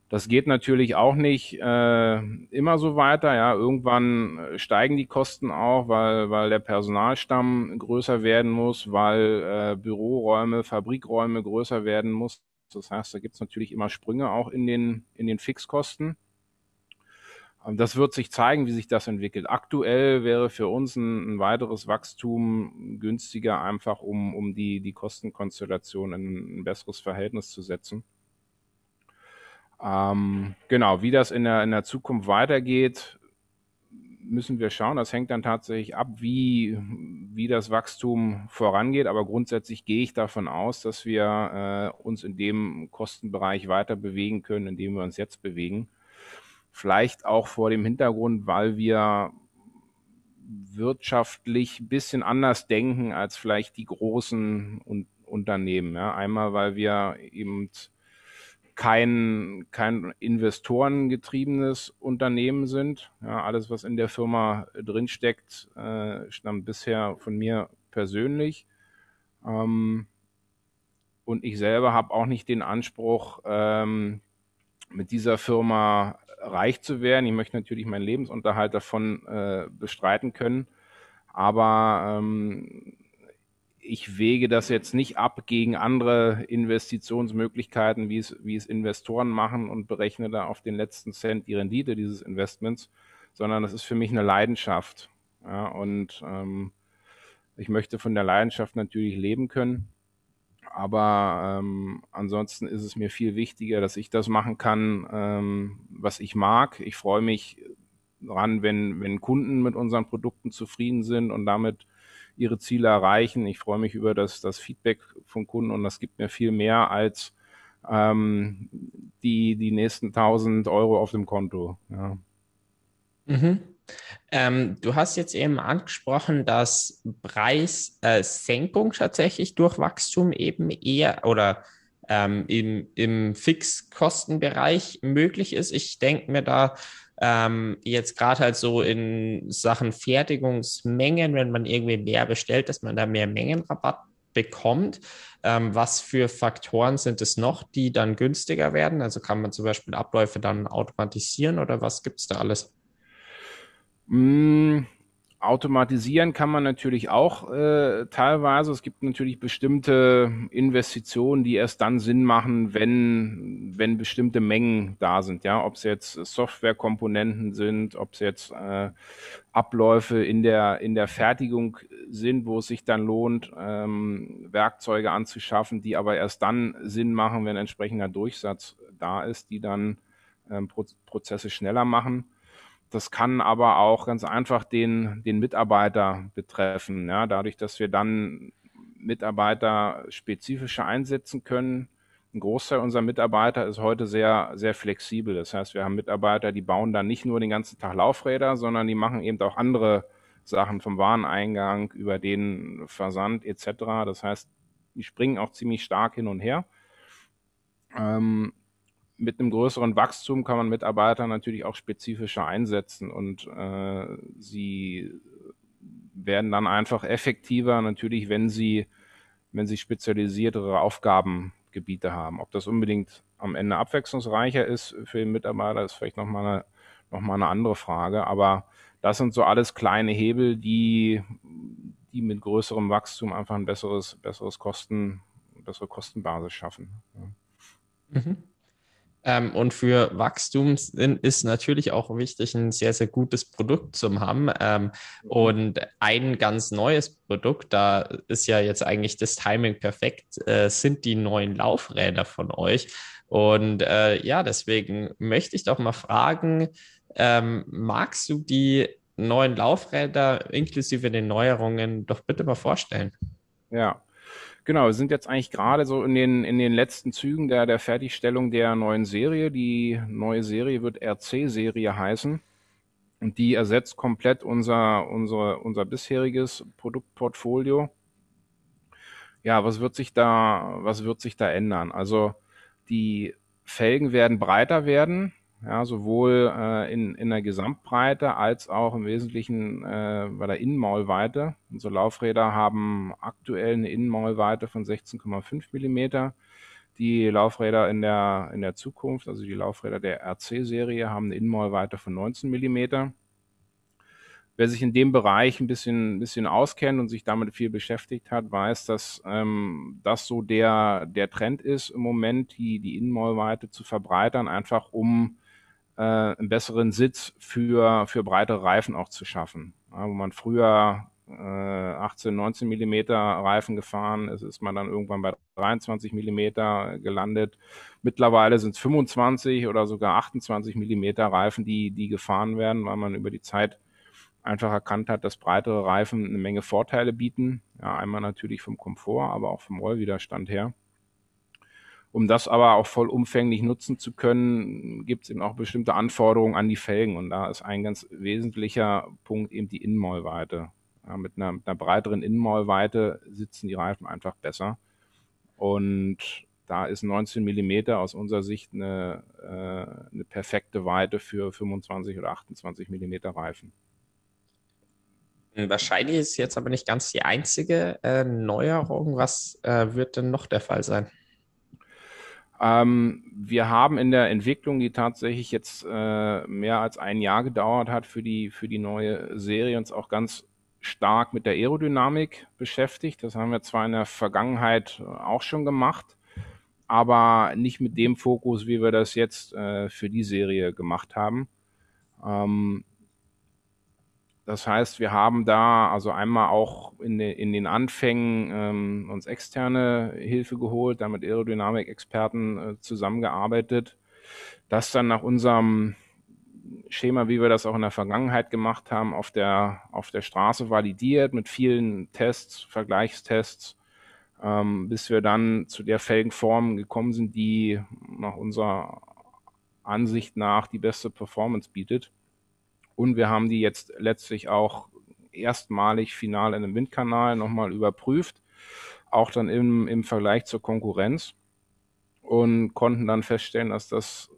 Das geht natürlich auch nicht äh, immer so weiter. Ja, irgendwann steigen die Kosten auch, weil weil der Personalstamm größer werden muss, weil äh, Büroräume, Fabrikräume größer werden muss. Das heißt, da gibt es natürlich immer Sprünge auch in den in den Fixkosten. Das wird sich zeigen, wie sich das entwickelt. Aktuell wäre für uns ein, ein weiteres Wachstum günstiger, einfach um, um die, die Kostenkonstellation in ein besseres Verhältnis zu setzen. Ähm, genau, wie das in der, in der Zukunft weitergeht, müssen wir schauen. Das hängt dann tatsächlich ab, wie, wie das Wachstum vorangeht. Aber grundsätzlich gehe ich davon aus, dass wir äh, uns in dem Kostenbereich weiter bewegen können, in dem wir uns jetzt bewegen. Vielleicht auch vor dem Hintergrund, weil wir wirtschaftlich ein bisschen anders denken als vielleicht die großen Unternehmen. Ja. Einmal, weil wir eben kein, kein investorengetriebenes Unternehmen sind. Ja, alles, was in der Firma drinsteckt, äh, stammt bisher von mir persönlich. Ähm, und ich selber habe auch nicht den Anspruch, ähm, mit dieser Firma reich zu werden. Ich möchte natürlich meinen Lebensunterhalt davon äh, bestreiten können. Aber ähm, ich wege das jetzt nicht ab gegen andere Investitionsmöglichkeiten, wie es, wie es Investoren machen und berechne da auf den letzten Cent die Rendite dieses Investments, sondern das ist für mich eine Leidenschaft. Ja, und ähm, ich möchte von der Leidenschaft natürlich leben können. Aber ähm, ansonsten ist es mir viel wichtiger, dass ich das machen kann, ähm, was ich mag. Ich freue mich dran, wenn, wenn Kunden mit unseren Produkten zufrieden sind und damit ihre Ziele erreichen. Ich freue mich über das, das Feedback von Kunden und das gibt mir viel mehr als ähm, die, die nächsten 1000 Euro auf dem Konto. Ja. Mhm. Ähm, du hast jetzt eben angesprochen, dass Preissenkung äh, tatsächlich durch Wachstum eben eher oder ähm, im, im Fixkostenbereich möglich ist. Ich denke mir da ähm, jetzt gerade halt so in Sachen Fertigungsmengen, wenn man irgendwie mehr bestellt, dass man da mehr Mengenrabatt bekommt. Ähm, was für Faktoren sind es noch, die dann günstiger werden? Also kann man zum Beispiel Abläufe dann automatisieren oder was gibt es da alles? Mm, automatisieren kann man natürlich auch äh, teilweise. Es gibt natürlich bestimmte Investitionen, die erst dann Sinn machen, wenn, wenn bestimmte Mengen da sind. Ja, ob es jetzt Softwarekomponenten sind, ob es jetzt äh, Abläufe in der, in der Fertigung sind, wo es sich dann lohnt, ähm, Werkzeuge anzuschaffen, die aber erst dann Sinn machen, wenn entsprechender Durchsatz da ist, die dann ähm, Pro Prozesse schneller machen. Das kann aber auch ganz einfach den, den Mitarbeiter betreffen. Ja, dadurch, dass wir dann Mitarbeiter spezifischer einsetzen können. Ein Großteil unserer Mitarbeiter ist heute sehr, sehr flexibel. Das heißt, wir haben Mitarbeiter, die bauen dann nicht nur den ganzen Tag Laufräder, sondern die machen eben auch andere Sachen vom Wareneingang über den Versand etc. Das heißt, die springen auch ziemlich stark hin und her. Ähm, mit einem größeren Wachstum kann man Mitarbeiter natürlich auch spezifischer einsetzen und äh, sie werden dann einfach effektiver natürlich, wenn sie, wenn sie spezialisiertere Aufgabengebiete haben. Ob das unbedingt am Ende abwechslungsreicher ist für den Mitarbeiter, ist vielleicht nochmal eine, noch eine andere Frage. Aber das sind so alles kleine Hebel, die, die mit größerem Wachstum einfach ein besseres, besseres Kosten, bessere Kostenbasis schaffen. Mhm. Ähm, und für Wachstum ist natürlich auch wichtig, ein sehr, sehr gutes Produkt zu haben. Ähm, und ein ganz neues Produkt, da ist ja jetzt eigentlich das Timing perfekt, äh, sind die neuen Laufräder von euch. Und äh, ja, deswegen möchte ich doch mal fragen, ähm, magst du die neuen Laufräder inklusive den Neuerungen doch bitte mal vorstellen? Ja, Genau, wir sind jetzt eigentlich gerade so in den, in den letzten Zügen der, der Fertigstellung der neuen Serie. Die neue Serie wird RC-Serie heißen. Und die ersetzt komplett unser, unser, unser bisheriges Produktportfolio. Ja, was wird sich da, was wird sich da ändern? Also, die Felgen werden breiter werden ja, sowohl äh, in, in der Gesamtbreite als auch im Wesentlichen äh, bei der Innenmaulweite. Unsere Laufräder haben aktuell eine Innenmaulweite von 16,5 Millimeter. Die Laufräder in der, in der Zukunft, also die Laufräder der RC-Serie, haben eine Innenmaulweite von 19 Millimeter. Wer sich in dem Bereich ein bisschen, ein bisschen auskennt und sich damit viel beschäftigt hat, weiß, dass ähm, das so der, der Trend ist im Moment, die, die Innenmaulweite zu verbreitern, einfach um äh, einen besseren Sitz für, für breitere Reifen auch zu schaffen. Ja, wo man früher äh, 18, 19 Millimeter Reifen gefahren ist, ist man dann irgendwann bei 23 Millimeter gelandet. Mittlerweile sind es 25 oder sogar 28 Millimeter Reifen, die, die gefahren werden, weil man über die Zeit einfach erkannt hat, dass breitere Reifen eine Menge Vorteile bieten. Ja, einmal natürlich vom Komfort, aber auch vom Rollwiderstand her. Um das aber auch vollumfänglich nutzen zu können, gibt es eben auch bestimmte Anforderungen an die Felgen. Und da ist ein ganz wesentlicher Punkt eben die Innenmaulweite. Ja, mit, einer, mit einer breiteren Innenmaulweite sitzen die Reifen einfach besser. Und da ist 19 Millimeter aus unserer Sicht eine, äh, eine perfekte Weite für 25 oder 28 Millimeter Reifen. Wahrscheinlich ist jetzt aber nicht ganz die einzige äh, Neuerung. Was äh, wird denn noch der Fall sein? Ähm, wir haben in der Entwicklung, die tatsächlich jetzt äh, mehr als ein Jahr gedauert hat für die, für die neue Serie, uns auch ganz stark mit der Aerodynamik beschäftigt. Das haben wir zwar in der Vergangenheit auch schon gemacht, aber nicht mit dem Fokus, wie wir das jetzt äh, für die Serie gemacht haben. Ähm, das heißt, wir haben da also einmal auch in, de, in den Anfängen ähm, uns externe Hilfe geholt, damit Aerodynamik-Experten äh, zusammengearbeitet, das dann nach unserem Schema, wie wir das auch in der Vergangenheit gemacht haben, auf der, auf der Straße validiert mit vielen Tests, Vergleichstests, ähm, bis wir dann zu der Felgenform gekommen sind, die nach unserer Ansicht nach die beste Performance bietet. Und wir haben die jetzt letztlich auch erstmalig final in einem Windkanal nochmal überprüft, auch dann im, im Vergleich zur Konkurrenz und konnten dann feststellen, dass das,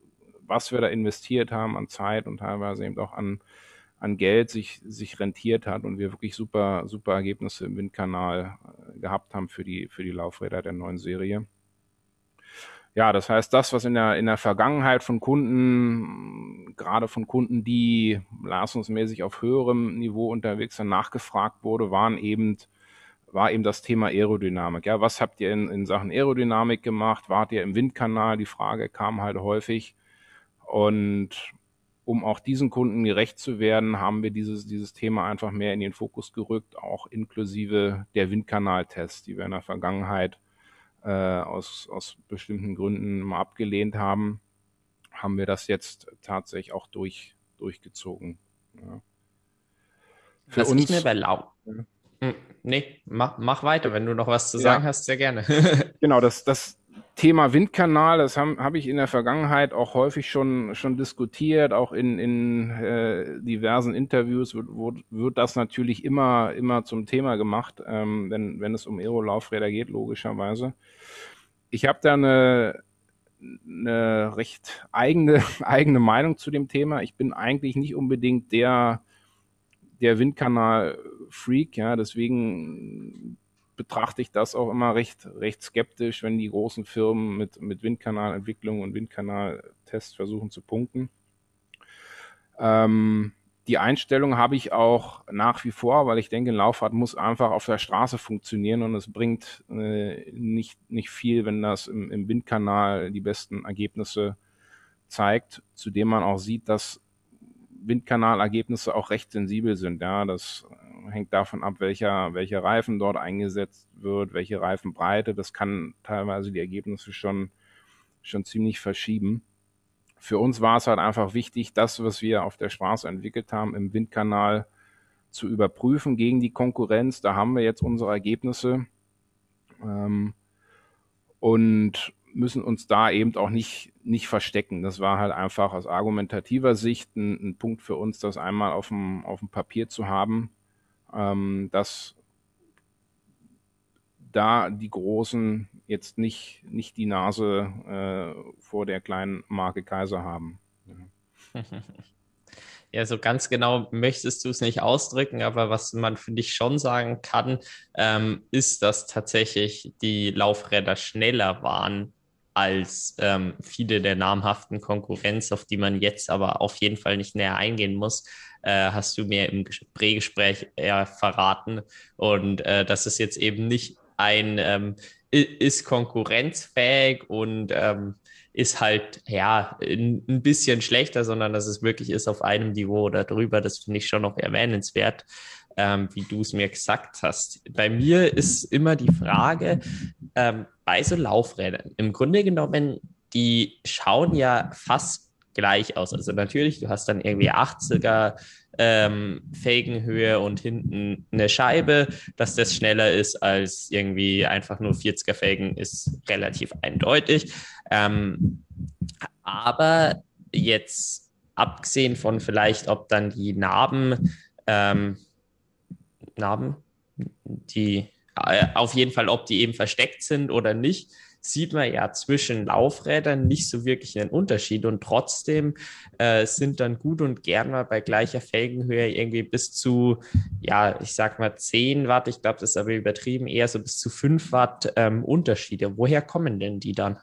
was wir da investiert haben an Zeit und teilweise eben auch an, an Geld sich, sich rentiert hat und wir wirklich super, super Ergebnisse im Windkanal äh, gehabt haben für die, für die Laufräder der neuen Serie. Ja, das heißt, das, was in der, in der Vergangenheit von Kunden, gerade von Kunden, die leistungsmäßig auf höherem Niveau unterwegs sind, nachgefragt wurde, waren eben, war eben das Thema Aerodynamik. Ja, was habt ihr in, in Sachen Aerodynamik gemacht? Wart ihr im Windkanal? Die Frage kam halt häufig. Und um auch diesen Kunden gerecht zu werden, haben wir dieses, dieses Thema einfach mehr in den Fokus gerückt, auch inklusive der Windkanaltests, die wir in der Vergangenheit äh, aus, aus bestimmten Gründen mal abgelehnt haben, haben wir das jetzt tatsächlich auch durch, durchgezogen. Ja. Für was uns, ich mir bei Lau hm, Nee, mach, mach weiter, wenn du noch was zu sagen ja. hast, sehr gerne. genau, das, das, Thema Windkanal, das habe hab ich in der Vergangenheit auch häufig schon, schon diskutiert, auch in, in äh, diversen Interviews wird, wird, wird das natürlich immer, immer zum Thema gemacht, ähm, wenn, wenn es um Aero-Laufräder geht, logischerweise. Ich habe da eine, eine recht eigene, eigene Meinung zu dem Thema. Ich bin eigentlich nicht unbedingt der, der Windkanal-Freak, ja, deswegen betrachte ich das auch immer recht, recht skeptisch, wenn die großen Firmen mit, mit Windkanalentwicklung und Windkanaltests versuchen zu punkten. Ähm, die Einstellung habe ich auch nach wie vor, weil ich denke, Laufrad muss einfach auf der Straße funktionieren und es bringt äh, nicht, nicht viel, wenn das im, im Windkanal die besten Ergebnisse zeigt, zudem man auch sieht, dass Windkanalergebnisse auch recht sensibel sind. Ja, das hängt davon ab, welcher, welcher Reifen dort eingesetzt wird, welche Reifenbreite. Das kann teilweise die Ergebnisse schon, schon ziemlich verschieben. Für uns war es halt einfach wichtig, das, was wir auf der Straße entwickelt haben, im Windkanal zu überprüfen gegen die Konkurrenz. Da haben wir jetzt unsere Ergebnisse ähm, und müssen uns da eben auch nicht, nicht verstecken. Das war halt einfach aus argumentativer Sicht ein, ein Punkt für uns, das einmal auf dem, auf dem Papier zu haben ähm, dass da die Großen jetzt nicht, nicht die Nase äh, vor der kleinen Marke Kaiser haben. Ja. So ganz genau möchtest du es nicht ausdrücken, aber was man für dich schon sagen kann, ähm, ist, dass tatsächlich die Laufräder schneller waren als ähm, viele der namhaften Konkurrenz, auf die man jetzt aber auf jeden Fall nicht näher eingehen muss äh, hast du mir im Prägespräch eher verraten. Und äh, das ist jetzt eben nicht ein, ähm, ist konkurrenzfähig und ähm, ist halt, ja, ein bisschen schlechter, sondern dass es wirklich ist auf einem Niveau oder drüber. Das finde ich schon noch erwähnenswert, ähm, wie du es mir gesagt hast. Bei mir ist immer die Frage, ähm, bei so Laufrädern, im Grunde genommen, die schauen ja fast gleich aus. Also natürlich, du hast dann irgendwie 80er ähm, Felgenhöhe und hinten eine Scheibe, dass das schneller ist als irgendwie einfach nur 40er Felgen, ist relativ eindeutig. Ähm, aber jetzt abgesehen von vielleicht, ob dann die Narben, ähm, Narben, die auf jeden Fall, ob die eben versteckt sind oder nicht, sieht man ja zwischen Laufrädern nicht so wirklich einen Unterschied und trotzdem äh, sind dann gut und gern mal bei gleicher Felgenhöhe irgendwie bis zu, ja, ich sag mal 10 Watt, ich glaube, das ist aber übertrieben, eher so bis zu 5 Watt ähm, Unterschiede. Woher kommen denn die dann?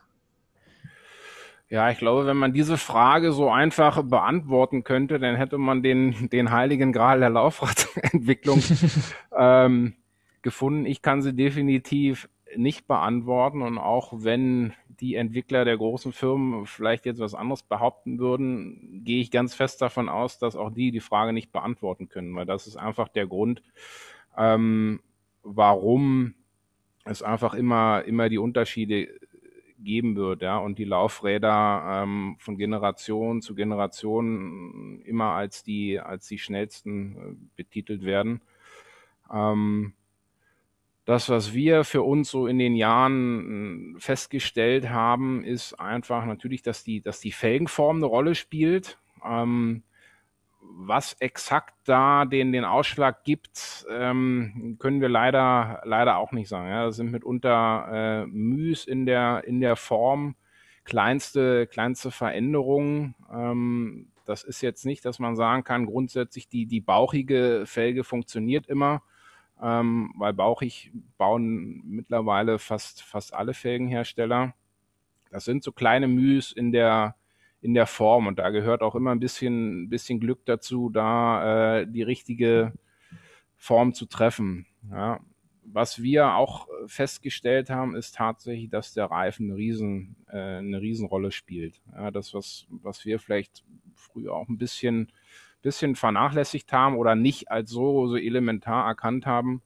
Ja, ich glaube, wenn man diese Frage so einfach beantworten könnte, dann hätte man den, den heiligen Gral der Laufradentwicklung ähm, gefunden. Ich kann sie definitiv nicht beantworten und auch wenn die Entwickler der großen Firmen vielleicht jetzt was anderes behaupten würden, gehe ich ganz fest davon aus, dass auch die die Frage nicht beantworten können, weil das ist einfach der Grund, ähm, warum es einfach immer, immer die Unterschiede geben wird, ja, und die Laufräder ähm, von Generation zu Generation immer als die, als die schnellsten äh, betitelt werden. Ähm, das, was wir für uns so in den Jahren hm, festgestellt haben, ist einfach natürlich, dass die, dass die Felgenform eine Rolle spielt. Ähm, was exakt da den, den Ausschlag gibt, ähm, können wir leider, leider auch nicht sagen. Ja, das sind mitunter äh, Müs in der, in der Form, kleinste, kleinste Veränderungen. Ähm, das ist jetzt nicht, dass man sagen kann, grundsätzlich die, die bauchige Felge funktioniert immer ähm, weil bauchig bauen mittlerweile fast, fast alle Felgenhersteller. Das sind so kleine Mühs in der, in der Form und da gehört auch immer ein bisschen, bisschen Glück dazu, da äh, die richtige Form zu treffen. Ja. Was wir auch festgestellt haben, ist tatsächlich, dass der Reifen eine, Riesen, äh, eine Riesenrolle spielt. Ja, das, was, was wir vielleicht früher auch ein bisschen bisschen vernachlässigt haben oder nicht als so, so elementar erkannt haben,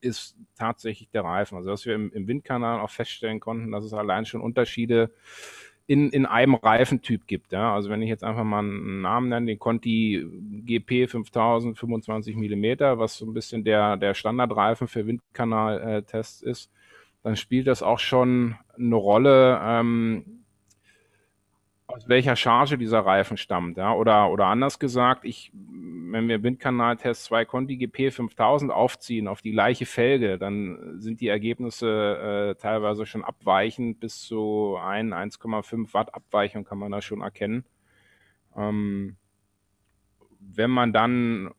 ist tatsächlich der Reifen. Also dass wir im, im Windkanal auch feststellen konnten, dass es allein schon Unterschiede in, in einem Reifentyp gibt. Ja? Also wenn ich jetzt einfach mal einen Namen nenne, den Conti GP 5000 25 Millimeter, was so ein bisschen der, der Standardreifen für Windkanal-Tests äh, ist, dann spielt das auch schon eine Rolle, ähm, aus welcher Charge dieser Reifen stammt. Ja? Oder, oder anders gesagt, ich, wenn wir Windkanaltest 2 Conti GP 5000 aufziehen auf die gleiche Felge, dann sind die Ergebnisse äh, teilweise schon abweichend, bis zu 1, 1,5 Watt Abweichung kann man da schon erkennen. Ähm, wenn man dann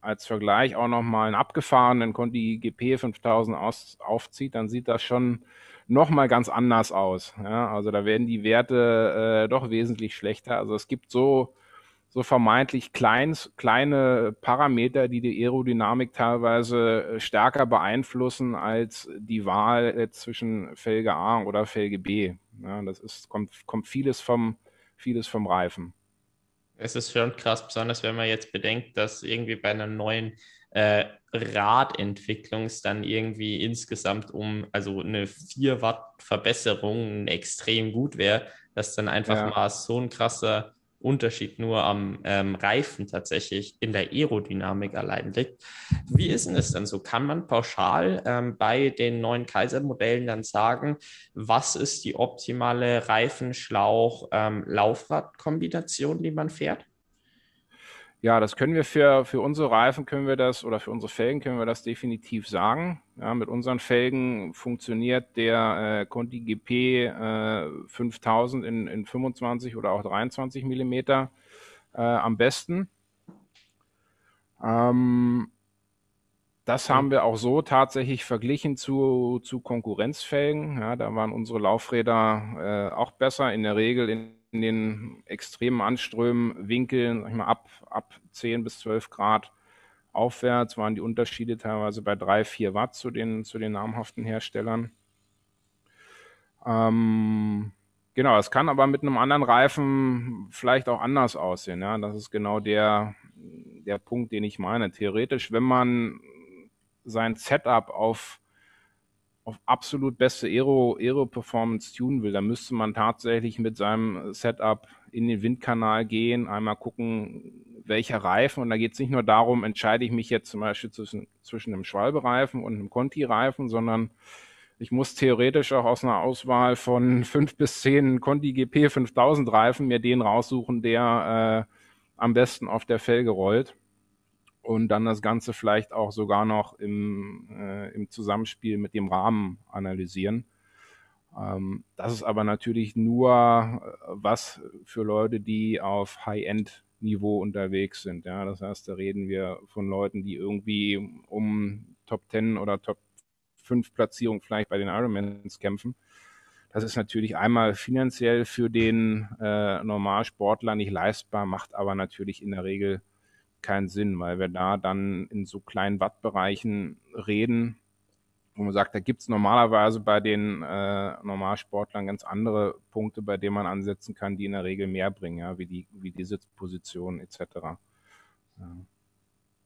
als Vergleich auch nochmal einen abgefahrenen Conti GP 5000 aus, aufzieht, dann sieht das schon nochmal ganz anders aus. Ja, also da werden die Werte äh, doch wesentlich schlechter. Also es gibt so, so vermeintlich kleins, kleine Parameter, die die Aerodynamik teilweise äh, stärker beeinflussen als die Wahl zwischen Felge A oder Felge B. Ja, das ist, kommt, kommt vieles vom, vieles vom Reifen. Es ist schon krass, besonders wenn man jetzt bedenkt, dass irgendwie bei einer neuen äh, Radentwicklung es dann irgendwie insgesamt um, also eine 4 Watt Verbesserung extrem gut wäre, dass dann einfach ja. mal so ein krasser Unterschied nur am ähm, Reifen tatsächlich in der Aerodynamik allein liegt. Wie ist denn es dann so? Kann man pauschal ähm, bei den neuen Kaiser-Modellen dann sagen, was ist die optimale Reifenschlauch-Laufrad-Kombination, ähm, die man fährt? Ja, das können wir für, für unsere Reifen können wir das oder für unsere Felgen können wir das definitiv sagen. Ja, mit unseren Felgen funktioniert der äh, Conti GP äh, 5000 in, in 25 oder auch 23 Millimeter äh, am besten. Ähm, das haben wir auch so tatsächlich verglichen zu, zu Konkurrenzfelgen. Ja, da waren unsere Laufräder äh, auch besser. In der Regel in den extremen Anströmwinkeln, sag ich mal, ab, ab 10 bis 12 Grad aufwärts waren die Unterschiede teilweise bei 3, 4 Watt zu den, zu den namhaften Herstellern. Ähm, genau, es kann aber mit einem anderen Reifen vielleicht auch anders aussehen. Ja? Das ist genau der, der Punkt, den ich meine. Theoretisch, wenn man sein Setup auf auf absolut beste Aero, Aero-Performance tunen will, dann müsste man tatsächlich mit seinem Setup in den Windkanal gehen, einmal gucken, welcher Reifen. Und da geht es nicht nur darum, entscheide ich mich jetzt zum Beispiel zwischen, zwischen einem Schwalbe-Reifen und einem Conti-Reifen, sondern ich muss theoretisch auch aus einer Auswahl von fünf bis zehn Conti GP 5000 Reifen mir den raussuchen, der äh, am besten auf der Felge rollt und dann das Ganze vielleicht auch sogar noch im, äh, im Zusammenspiel mit dem Rahmen analysieren. Ähm, das ist aber natürlich nur äh, was für Leute, die auf High-End-Niveau unterwegs sind. Ja, das heißt, da reden wir von Leuten, die irgendwie um Top 10 oder Top 5 Platzierung vielleicht bei den Ironmans kämpfen. Das ist natürlich einmal finanziell für den äh, Normalsportler nicht leistbar, macht aber natürlich in der Regel keinen Sinn, weil wir da dann in so kleinen Wattbereichen reden, wo man sagt, da gibt's normalerweise bei den äh, Normalsportlern ganz andere Punkte, bei denen man ansetzen kann, die in der Regel mehr bringen, ja, wie die, wie die Sitzposition etc. Ja.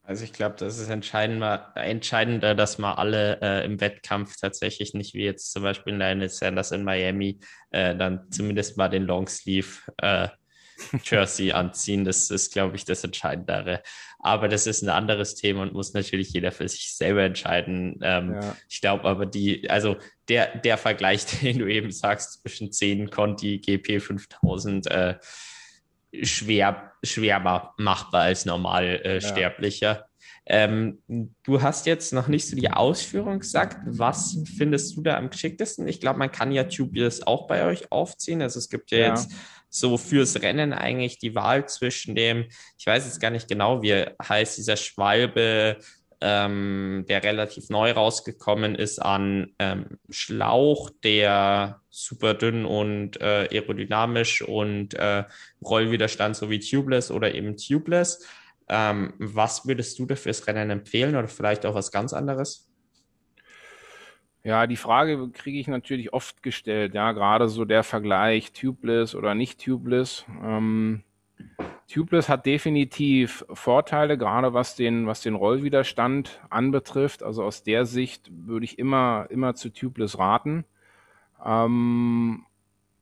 Also ich glaube, das ist entscheidender, entscheidender, dass man alle äh, im Wettkampf tatsächlich nicht wie jetzt zum Beispiel in der Sanders in Miami äh, dann zumindest mal den Longsleeve äh, Jersey anziehen. Das ist, glaube ich, das Entscheidendere. Aber das ist ein anderes Thema und muss natürlich jeder für sich selber entscheiden. Ähm, ja. Ich glaube aber die, also der, der Vergleich, den du eben sagst zwischen 10 Conti, GP 5000, äh, schwer, schwer machbar als Normalsterblicher. Äh, ja. Ähm, du hast jetzt noch nicht so die Ausführung gesagt. Was findest du da am geschicktesten? Ich glaube, man kann ja Tubeless auch bei euch aufziehen. Also es gibt ja, ja. jetzt so fürs Rennen eigentlich die Wahl zwischen dem, ich weiß jetzt gar nicht genau, wie heißt dieser Schwalbe, ähm, der relativ neu rausgekommen ist an ähm, Schlauch, der super dünn und äh, aerodynamisch und äh, Rollwiderstand sowie tubeless oder eben tubeless. Ähm, was würdest du da fürs Rennen empfehlen oder vielleicht auch was ganz anderes? Ja, die Frage kriege ich natürlich oft gestellt, ja, gerade so der Vergleich tubeless oder nicht tubeless. Ähm, tubeless hat definitiv Vorteile, gerade was den, was den Rollwiderstand anbetrifft. Also aus der Sicht würde ich immer, immer zu tubeless raten. Ähm,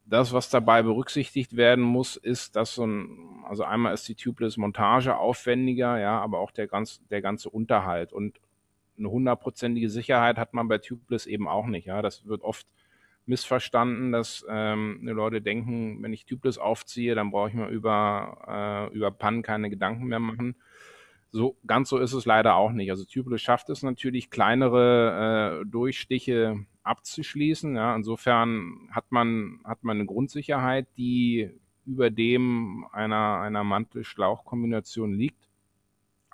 das, was dabei berücksichtigt werden muss, ist, dass so ein, also einmal ist die tubeless Montage aufwendiger, ja, aber auch der ganz, der ganze Unterhalt und eine hundertprozentige Sicherheit hat man bei Tubeless eben auch nicht. Ja, das wird oft missverstanden, dass ähm, Leute denken, wenn ich Tubeless aufziehe, dann brauche ich mir über äh, über Pannen keine Gedanken mehr machen. So ganz so ist es leider auch nicht. Also Tubeless schafft es natürlich, kleinere äh, Durchstiche abzuschließen. Ja, insofern hat man hat man eine Grundsicherheit, die über dem einer einer Mantel-Schlauch-Kombination liegt.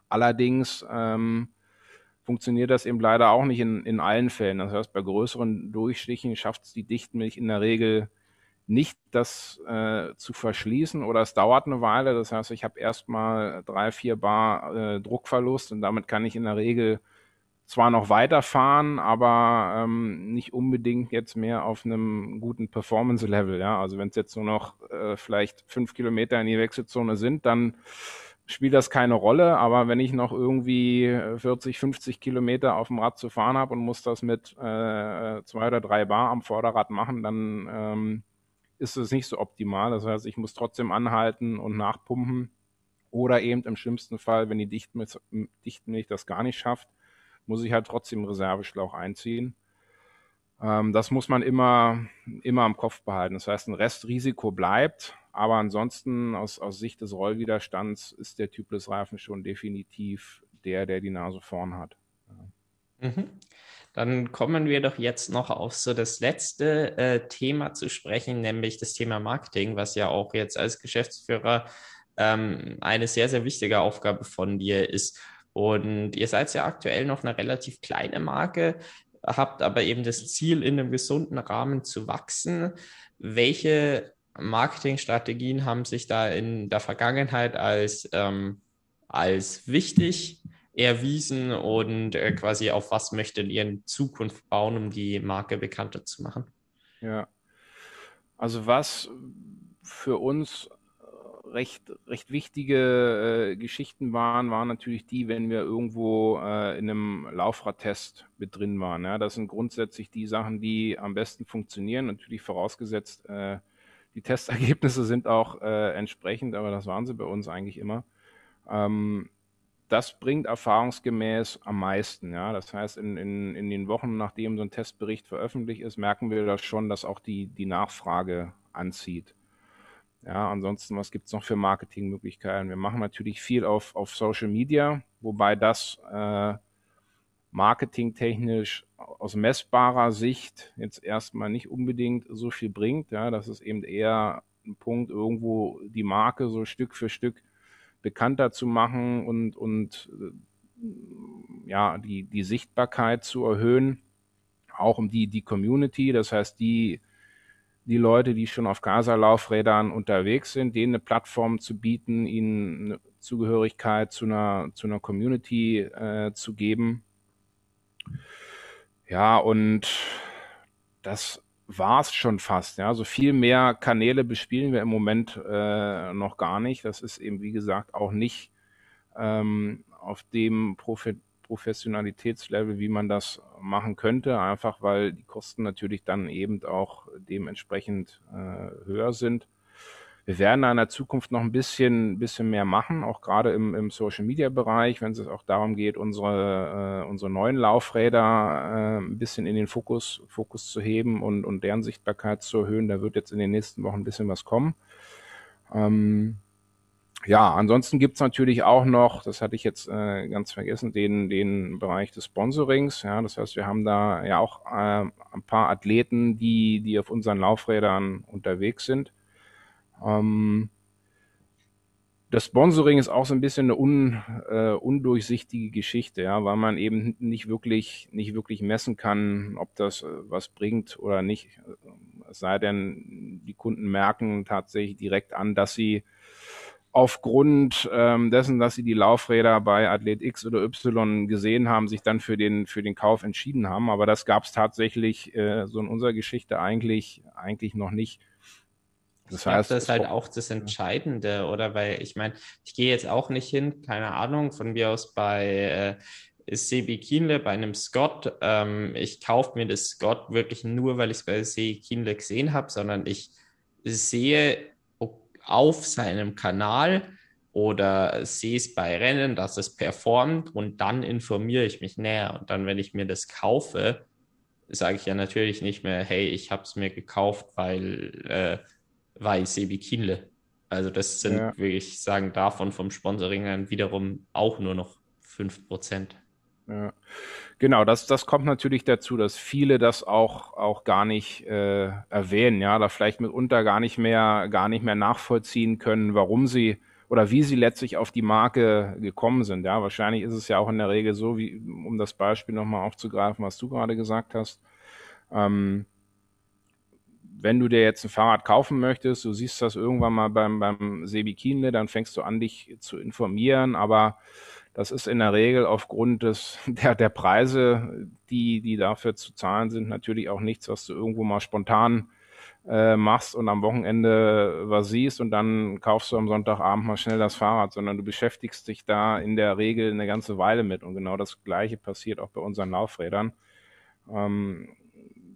Allerdings ähm, funktioniert das eben leider auch nicht in, in allen Fällen. Das heißt, bei größeren Durchstichen schafft es die Dichtmilch in der Regel nicht, das äh, zu verschließen oder es dauert eine Weile. Das heißt, ich habe erstmal drei, vier Bar äh, Druckverlust und damit kann ich in der Regel zwar noch weiterfahren, aber ähm, nicht unbedingt jetzt mehr auf einem guten Performance-Level. Ja? Also wenn es jetzt nur noch äh, vielleicht fünf Kilometer in die Wechselzone sind, dann spielt das keine Rolle. Aber wenn ich noch irgendwie 40, 50 Kilometer auf dem Rad zu fahren habe und muss das mit äh, zwei oder drei Bar am Vorderrad machen, dann ähm, ist es nicht so optimal. Das heißt, ich muss trotzdem anhalten und nachpumpen. Oder eben im schlimmsten Fall, wenn die Dichtmilch, Dichtmilch das gar nicht schafft, muss ich halt trotzdem Reserveschlauch einziehen. Ähm, das muss man immer, immer im Kopf behalten. Das heißt, ein Restrisiko bleibt, aber ansonsten aus, aus Sicht des Rollwiderstands ist der Tubeless-Reifen schon definitiv der, der die Nase vorn hat. Ja. Mhm. Dann kommen wir doch jetzt noch auf so das letzte äh, Thema zu sprechen, nämlich das Thema Marketing, was ja auch jetzt als Geschäftsführer ähm, eine sehr, sehr wichtige Aufgabe von dir ist. Und ihr seid ja aktuell noch eine relativ kleine Marke, habt aber eben das Ziel, in einem gesunden Rahmen zu wachsen. Welche Marketingstrategien haben sich da in der Vergangenheit als, ähm, als wichtig erwiesen und äh, quasi auf was möchtet ihr in Zukunft bauen, um die Marke bekannter zu machen? Ja, also was für uns recht, recht wichtige äh, Geschichten waren, waren natürlich die, wenn wir irgendwo äh, in einem Laufradtest mit drin waren. Ja? Das sind grundsätzlich die Sachen, die am besten funktionieren, natürlich vorausgesetzt, äh, die Testergebnisse sind auch äh, entsprechend, aber das waren sie bei uns eigentlich immer. Ähm, das bringt erfahrungsgemäß am meisten. Ja? Das heißt, in, in, in den Wochen, nachdem so ein Testbericht veröffentlicht ist, merken wir das schon, dass auch die, die Nachfrage anzieht. Ja, ansonsten, was gibt's noch für Marketingmöglichkeiten? Wir machen natürlich viel auf, auf Social Media, wobei das äh, marketingtechnisch aus messbarer Sicht jetzt erstmal nicht unbedingt so viel bringt. Ja, das ist eben eher ein Punkt, irgendwo die Marke so Stück für Stück bekannter zu machen und, und äh, ja, die, die Sichtbarkeit zu erhöhen, auch um die, die Community, das heißt, die die Leute, die schon auf Gaza-Laufrädern unterwegs sind, denen eine Plattform zu bieten, ihnen eine Zugehörigkeit zu einer, zu einer Community äh, zu geben. Ja, und das war's schon fast. Ja, so also viel mehr Kanäle bespielen wir im Moment äh, noch gar nicht. Das ist eben, wie gesagt, auch nicht ähm, auf dem Profi Professionalitätslevel, wie man das machen könnte, einfach weil die Kosten natürlich dann eben auch dementsprechend äh, höher sind. Wir werden da in der Zukunft noch ein bisschen, bisschen mehr machen, auch gerade im, im Social Media Bereich, wenn es auch darum geht, unsere, äh, unsere neuen Laufräder äh, ein bisschen in den Fokus, Fokus zu heben und, und deren Sichtbarkeit zu erhöhen. Da wird jetzt in den nächsten Wochen ein bisschen was kommen. Ähm, ja, ansonsten gibt's natürlich auch noch, das hatte ich jetzt äh, ganz vergessen, den, den Bereich des Sponsorings. Ja, das heißt, wir haben da ja auch äh, ein paar Athleten, die, die auf unseren Laufrädern unterwegs sind. Ähm, das Sponsoring ist auch so ein bisschen eine un, äh, undurchsichtige Geschichte, ja, weil man eben nicht wirklich, nicht wirklich messen kann, ob das äh, was bringt oder nicht. Es sei denn, die Kunden merken tatsächlich direkt an, dass sie aufgrund ähm, dessen, dass sie die Laufräder bei Athlet X oder Y gesehen haben, sich dann für den für den Kauf entschieden haben. Aber das gab es tatsächlich äh, so in unserer Geschichte eigentlich eigentlich noch nicht. Das ich heißt, das ist halt auch das Entscheidende, oder? Weil ich meine, ich gehe jetzt auch nicht hin, keine Ahnung, von mir aus bei äh, Sebi Kienle, bei einem Scott. Ähm, ich kaufe mir das Scott wirklich nur, weil ich es bei Sebi Kienle gesehen habe, sondern ich sehe auf seinem Kanal oder sehe es bei Rennen, dass es performt und dann informiere ich mich näher. Und dann, wenn ich mir das kaufe, sage ich ja natürlich nicht mehr, hey, ich habe es mir gekauft, weil, äh, weil Sebi Kienle. Also das sind, ja. würde ich sagen, davon vom Sponsoring dann wiederum auch nur noch 5%. Ja. Genau, das, das kommt natürlich dazu, dass viele das auch, auch gar nicht äh, erwähnen, ja, da vielleicht mitunter gar nicht mehr, gar nicht mehr nachvollziehen können, warum sie oder wie sie letztlich auf die Marke gekommen sind. Ja, wahrscheinlich ist es ja auch in der Regel so, wie, um das Beispiel nochmal aufzugreifen, was du gerade gesagt hast. Ähm, wenn du dir jetzt ein Fahrrad kaufen möchtest, du siehst das irgendwann mal beim, beim Sebi Kienle, dann fängst du an, dich zu informieren, aber das ist in der Regel aufgrund des, der, der Preise, die, die dafür zu zahlen sind, natürlich auch nichts, was du irgendwo mal spontan äh, machst und am Wochenende was siehst und dann kaufst du am Sonntagabend mal schnell das Fahrrad, sondern du beschäftigst dich da in der Regel eine ganze Weile mit. Und genau das Gleiche passiert auch bei unseren Laufrädern. Ähm,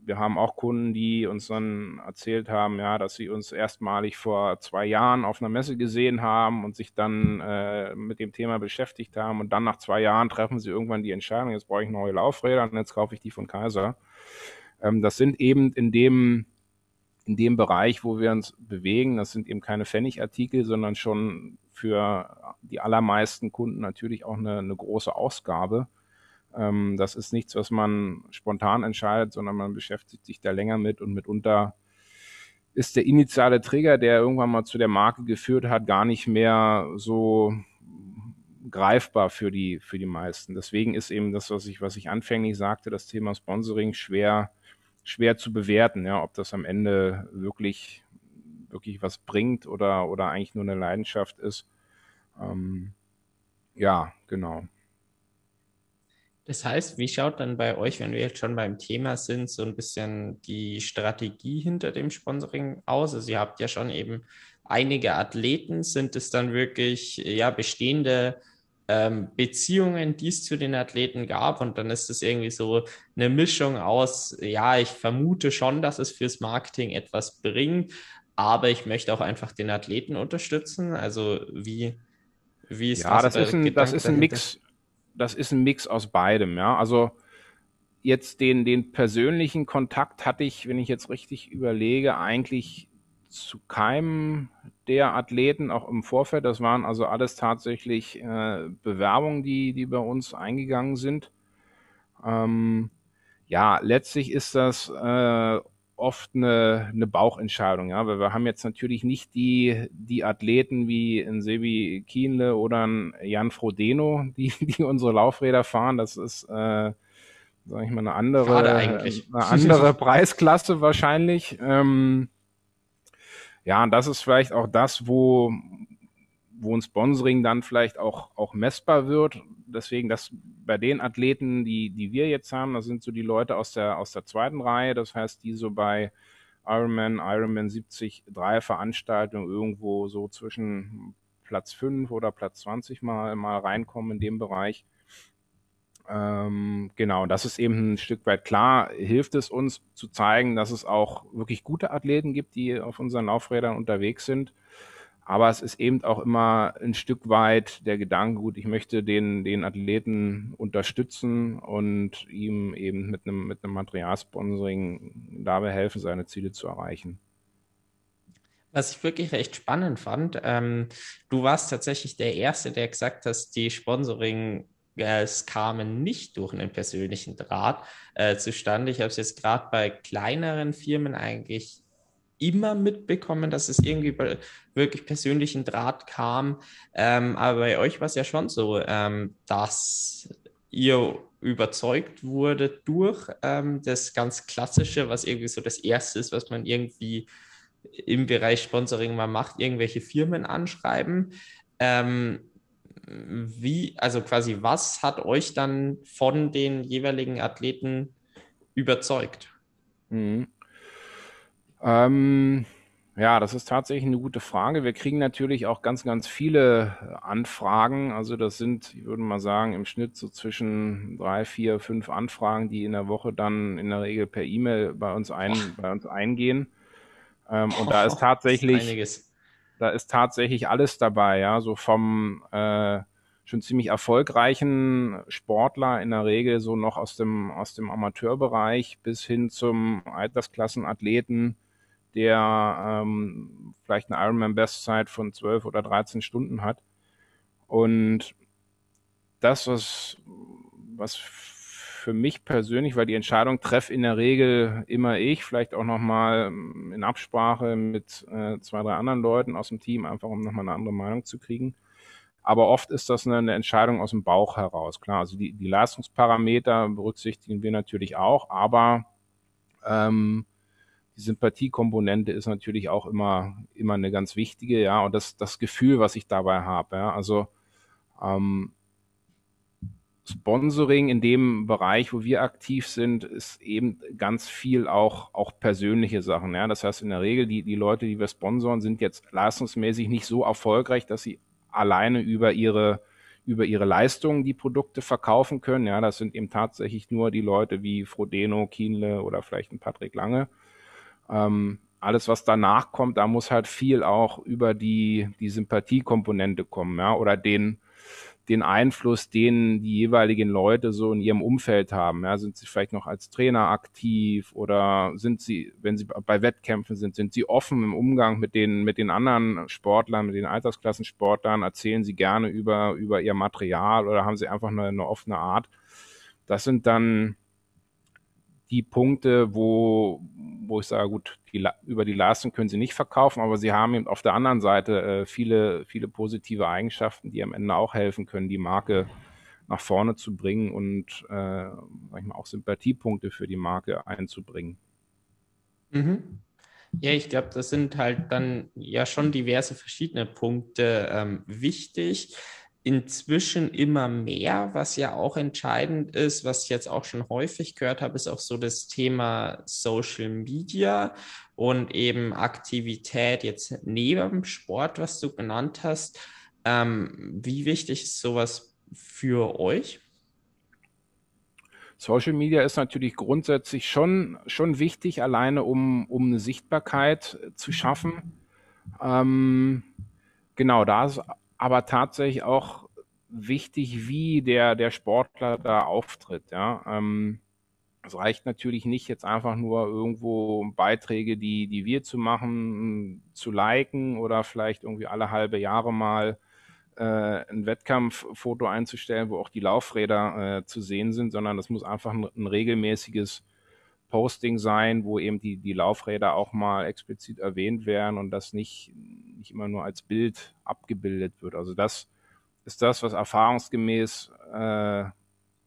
wir haben auch Kunden, die uns dann erzählt haben, ja, dass sie uns erstmalig vor zwei Jahren auf einer Messe gesehen haben und sich dann äh, mit dem Thema beschäftigt haben und dann nach zwei Jahren treffen sie irgendwann die Entscheidung, jetzt brauche ich neue Laufräder und jetzt kaufe ich die von Kaiser. Ähm, das sind eben in dem in dem Bereich, wo wir uns bewegen, das sind eben keine Pfennigartikel, sondern schon für die allermeisten Kunden natürlich auch eine, eine große Ausgabe. Ähm, das ist nichts, was man spontan entscheidet, sondern man beschäftigt sich da länger mit und mitunter ist der initiale Trigger, der irgendwann mal zu der Marke geführt hat, gar nicht mehr so greifbar für die, für die meisten. Deswegen ist eben das, was ich, was ich anfänglich sagte, das Thema Sponsoring schwer schwer zu bewerten, ja, ob das am Ende wirklich, wirklich was bringt oder, oder eigentlich nur eine Leidenschaft ist. Ähm, ja, genau. Das heißt, wie schaut dann bei euch, wenn wir jetzt schon beim Thema sind, so ein bisschen die Strategie hinter dem Sponsoring aus? Also ihr habt ja schon eben einige Athleten. Sind es dann wirklich ja bestehende ähm, Beziehungen, die es zu den Athleten gab. Und dann ist es irgendwie so eine Mischung aus, ja, ich vermute schon, dass es fürs Marketing etwas bringt, aber ich möchte auch einfach den Athleten unterstützen. Also wie, wie ist ja, das? Ist ein, das ist ein Mix, das ist ein Mix aus beidem, ja. Also jetzt den, den persönlichen Kontakt hatte ich, wenn ich jetzt richtig überlege, eigentlich zu keinem der Athleten, auch im Vorfeld. Das waren also alles tatsächlich äh, Bewerbungen, die, die bei uns eingegangen sind. Ähm, ja, letztlich ist das äh, oft eine, eine Bauchentscheidung, ja, weil wir haben jetzt natürlich nicht die, die Athleten wie in Sebi Kienle oder ein Jan Frodeno, die, die unsere Laufräder fahren. Das ist, äh, sag ich mal, eine andere, eine andere Preisklasse wahrscheinlich. Ähm, ja, und das ist vielleicht auch das, wo, wo ein Sponsoring dann vielleicht auch, auch messbar wird. Deswegen, dass bei den Athleten, die, die wir jetzt haben, das sind so die Leute aus der, aus der zweiten Reihe, das heißt, die so bei Ironman, Ironman 70 drei Veranstaltungen irgendwo so zwischen Platz 5 oder Platz 20 mal, mal reinkommen in dem Bereich. Ähm, genau, das ist eben ein Stück weit klar, hilft es uns zu zeigen, dass es auch wirklich gute Athleten gibt, die auf unseren Laufrädern unterwegs sind. Aber es ist eben auch immer ein Stück weit der Gedanke, gut, ich möchte den, den Athleten unterstützen und ihm eben mit einem, mit einem Materialsponsoring dabei helfen, seine Ziele zu erreichen. Was ich wirklich recht spannend fand, ähm, du warst tatsächlich der Erste, der gesagt hat, die Sponsoring es kamen nicht durch einen persönlichen Draht äh, zustande. Ich habe es jetzt gerade bei kleineren Firmen eigentlich immer mitbekommen, dass es irgendwie wirklich persönlichen Draht kam. Ähm, aber bei euch war es ja schon so, ähm, dass ihr überzeugt wurde durch ähm, das ganz Klassische, was irgendwie so das Erste ist, was man irgendwie im Bereich Sponsoring mal macht, irgendwelche Firmen anschreiben. Ähm, wie, also quasi, was hat euch dann von den jeweiligen Athleten überzeugt? Mhm. Ähm, ja, das ist tatsächlich eine gute Frage. Wir kriegen natürlich auch ganz, ganz viele Anfragen. Also das sind, ich würde mal sagen, im Schnitt so zwischen drei, vier, fünf Anfragen, die in der Woche dann in der Regel per E-Mail bei uns ein, bei uns eingehen. Ähm, und da ist tatsächlich, ist da ist tatsächlich alles dabei, ja, so vom äh, schon ziemlich erfolgreichen Sportler in der Regel so noch aus dem aus dem Amateurbereich bis hin zum Altersklassenathleten, der ähm, vielleicht eine Ironman-Bestzeit von 12 oder 13 Stunden hat. Und das, was, was für mich persönlich, weil die Entscheidung treffe in der Regel immer ich, vielleicht auch nochmal in Absprache mit äh, zwei, drei anderen Leuten aus dem Team, einfach um nochmal eine andere Meinung zu kriegen. Aber oft ist das eine, eine Entscheidung aus dem Bauch heraus. Klar, also die, die Leistungsparameter berücksichtigen wir natürlich auch, aber ähm, die Sympathiekomponente ist natürlich auch immer, immer eine ganz wichtige, ja, und das, das Gefühl, was ich dabei habe, ja, also ähm, Sponsoring in dem Bereich, wo wir aktiv sind, ist eben ganz viel auch, auch persönliche Sachen. Ja? Das heißt, in der Regel, die, die Leute, die wir sponsoren, sind jetzt leistungsmäßig nicht so erfolgreich, dass sie alleine über ihre, über ihre Leistungen die Produkte verkaufen können. Ja, das sind eben tatsächlich nur die Leute wie Frodeno, Kienle oder vielleicht ein Patrick Lange. Ähm, alles, was danach kommt, da muss halt viel auch über die, die Sympathiekomponente kommen, ja, oder den, den Einfluss, den die jeweiligen Leute so in ihrem Umfeld haben. Ja, sind sie vielleicht noch als Trainer aktiv oder sind sie, wenn sie bei Wettkämpfen sind, sind sie offen im Umgang mit den, mit den anderen Sportlern, mit den Altersklassensportlern, erzählen sie gerne über, über ihr Material oder haben sie einfach eine, eine offene Art. Das sind dann die Punkte, wo, wo ich sage, gut, die, über die Leistung können sie nicht verkaufen, aber sie haben eben auf der anderen Seite äh, viele, viele positive Eigenschaften, die am Ende auch helfen können, die Marke nach vorne zu bringen und äh, mal, auch Sympathiepunkte für die Marke einzubringen. Mhm. Ja, ich glaube, das sind halt dann ja schon diverse verschiedene Punkte ähm, wichtig inzwischen immer mehr, was ja auch entscheidend ist, was ich jetzt auch schon häufig gehört habe, ist auch so das Thema Social Media und eben Aktivität jetzt neben dem Sport, was du genannt hast. Ähm, wie wichtig ist sowas für euch? Social Media ist natürlich grundsätzlich schon, schon wichtig, alleine um, um eine Sichtbarkeit zu schaffen. Ähm, genau, da ist aber tatsächlich auch wichtig, wie der, der Sportler da auftritt. Ja. Ähm, es reicht natürlich nicht jetzt einfach nur irgendwo Beiträge, die, die wir zu machen, zu liken oder vielleicht irgendwie alle halbe Jahre mal äh, ein Wettkampffoto einzustellen, wo auch die Laufräder äh, zu sehen sind, sondern das muss einfach ein, ein regelmäßiges Posting sein, wo eben die, die Laufräder auch mal explizit erwähnt werden und das nicht, nicht immer nur als Bild abgebildet wird. Also das ist das, was erfahrungsgemäß äh,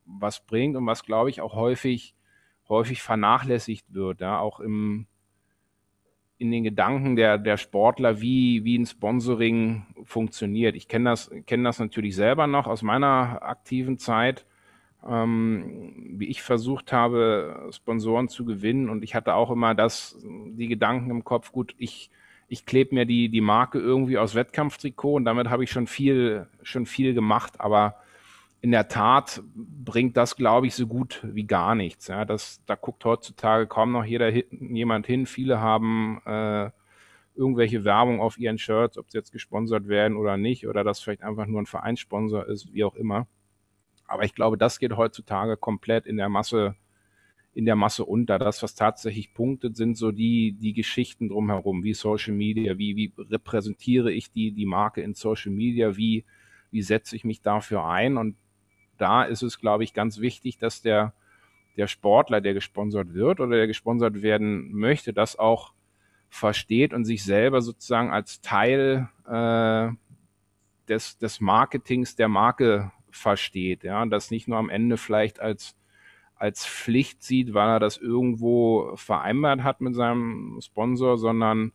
was bringt und was, glaube ich, auch häufig, häufig vernachlässigt wird, ja, auch im, in den Gedanken der, der Sportler, wie, wie ein Sponsoring funktioniert. Ich kenne das, kenne das natürlich selber noch aus meiner aktiven Zeit ähm, wie ich versucht habe, Sponsoren zu gewinnen. Und ich hatte auch immer das, die Gedanken im Kopf, gut, ich, ich klebe mir die, die Marke irgendwie aus Wettkampftrikot und damit habe ich schon viel, schon viel gemacht. Aber in der Tat bringt das, glaube ich, so gut wie gar nichts. Ja, das, da guckt heutzutage kaum noch jeder, jemand hin. Viele haben äh, irgendwelche Werbung auf ihren Shirts, ob sie jetzt gesponsert werden oder nicht, oder das vielleicht einfach nur ein Vereinssponsor ist, wie auch immer. Aber ich glaube, das geht heutzutage komplett in der Masse, in der Masse unter. Das, was tatsächlich punktet, sind so die, die Geschichten drumherum, wie Social Media, wie, wie repräsentiere ich die, die Marke in Social Media, wie, wie setze ich mich dafür ein. Und da ist es, glaube ich, ganz wichtig, dass der, der Sportler, der gesponsert wird oder der gesponsert werden möchte, das auch versteht und sich selber sozusagen als Teil äh, des, des Marketings der Marke versteht, ja, und das nicht nur am Ende vielleicht als als Pflicht sieht, weil er das irgendwo vereinbart hat mit seinem Sponsor, sondern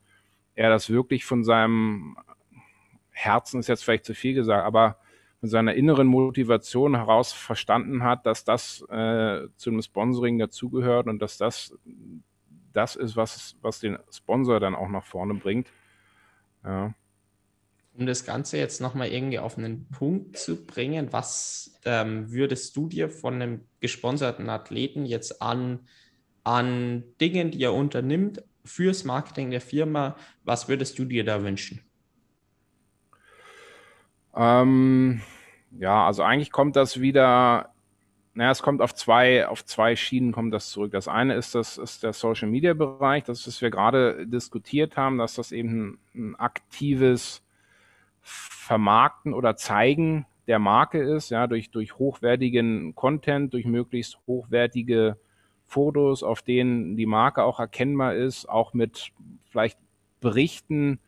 er das wirklich von seinem Herzen ist jetzt vielleicht zu viel gesagt, aber von seiner inneren Motivation heraus verstanden hat, dass das äh, zu einem Sponsoring dazugehört und dass das das ist, was, was den Sponsor dann auch nach vorne bringt. Ja um das Ganze jetzt nochmal irgendwie auf einen Punkt zu bringen, was ähm, würdest du dir von einem gesponserten Athleten jetzt an, an Dingen, die er unternimmt, fürs Marketing der Firma, was würdest du dir da wünschen? Ähm, ja, also eigentlich kommt das wieder, naja, es kommt auf zwei, auf zwei Schienen kommt das zurück. Das eine ist das, ist der Social Media Bereich, das, was wir gerade diskutiert haben, dass das eben ein, ein aktives Vermarkten oder Zeigen der Marke ist, ja, durch, durch hochwertigen Content, durch möglichst hochwertige Fotos, auf denen die Marke auch erkennbar ist, auch mit vielleicht Berichten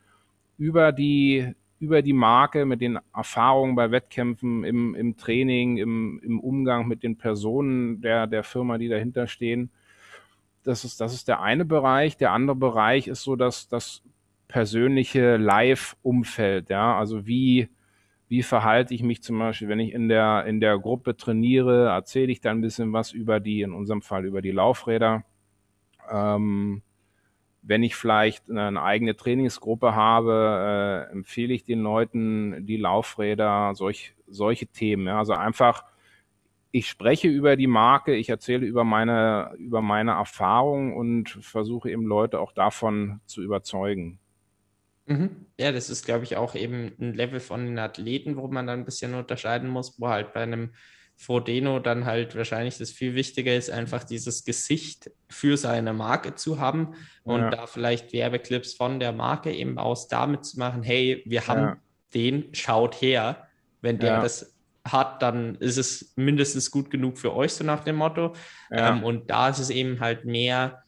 über die, über die Marke, mit den Erfahrungen bei Wettkämpfen, im, im Training, im, im Umgang mit den Personen der, der Firma, die dahinter stehen. Das ist, das ist der eine Bereich. Der andere Bereich ist so, dass das persönliche Live-Umfeld, ja, also wie, wie verhalte ich mich zum Beispiel, wenn ich in der, in der Gruppe trainiere, erzähle ich da ein bisschen was über die, in unserem Fall über die Laufräder. Ähm, wenn ich vielleicht eine eigene Trainingsgruppe habe, äh, empfehle ich den Leuten die Laufräder, solch, solche Themen. Ja. Also einfach, ich spreche über die Marke, ich erzähle über meine, über meine Erfahrung und versuche eben Leute auch davon zu überzeugen. Mhm. Ja, das ist, glaube ich, auch eben ein Level von den Athleten, wo man dann ein bisschen unterscheiden muss, wo halt bei einem Frodeno dann halt wahrscheinlich das viel wichtiger ist, einfach dieses Gesicht für seine Marke zu haben und ja. da vielleicht Werbeclips von der Marke eben aus damit zu machen, hey, wir haben ja. den, schaut her. Wenn der ja. das hat, dann ist es mindestens gut genug für euch, so nach dem Motto. Ähm, und da ist es eben halt mehr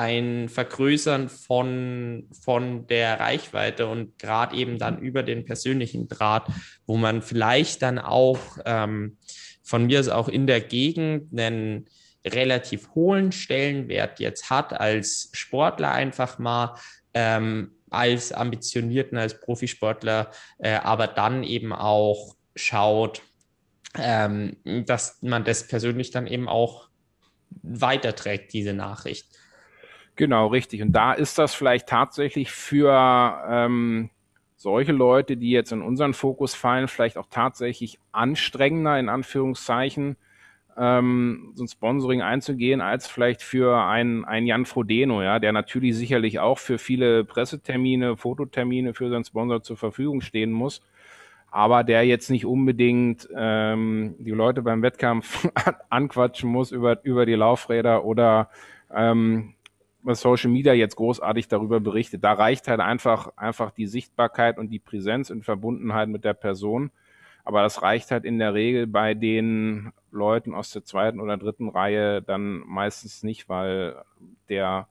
ein Vergrößern von, von der Reichweite und gerade eben dann über den persönlichen Draht, wo man vielleicht dann auch ähm, von mir aus auch in der Gegend einen relativ hohen Stellenwert jetzt hat als Sportler einfach mal, ähm, als Ambitionierten, als Profisportler, äh, aber dann eben auch schaut, ähm, dass man das persönlich dann eben auch weiterträgt, diese Nachricht. Genau, richtig. Und da ist das vielleicht tatsächlich für ähm, solche Leute, die jetzt in unseren Fokus fallen, vielleicht auch tatsächlich anstrengender, in Anführungszeichen, ähm, so ein Sponsoring einzugehen, als vielleicht für einen, einen Jan Frodeno, ja, der natürlich sicherlich auch für viele Pressetermine, Fototermine für seinen Sponsor zur Verfügung stehen muss, aber der jetzt nicht unbedingt ähm, die Leute beim Wettkampf anquatschen muss über, über die Laufräder oder ähm, Social Media jetzt großartig darüber berichtet. Da reicht halt einfach, einfach die Sichtbarkeit und die Präsenz in Verbundenheit mit der Person. Aber das reicht halt in der Regel bei den Leuten aus der zweiten oder dritten Reihe dann meistens nicht, weil der,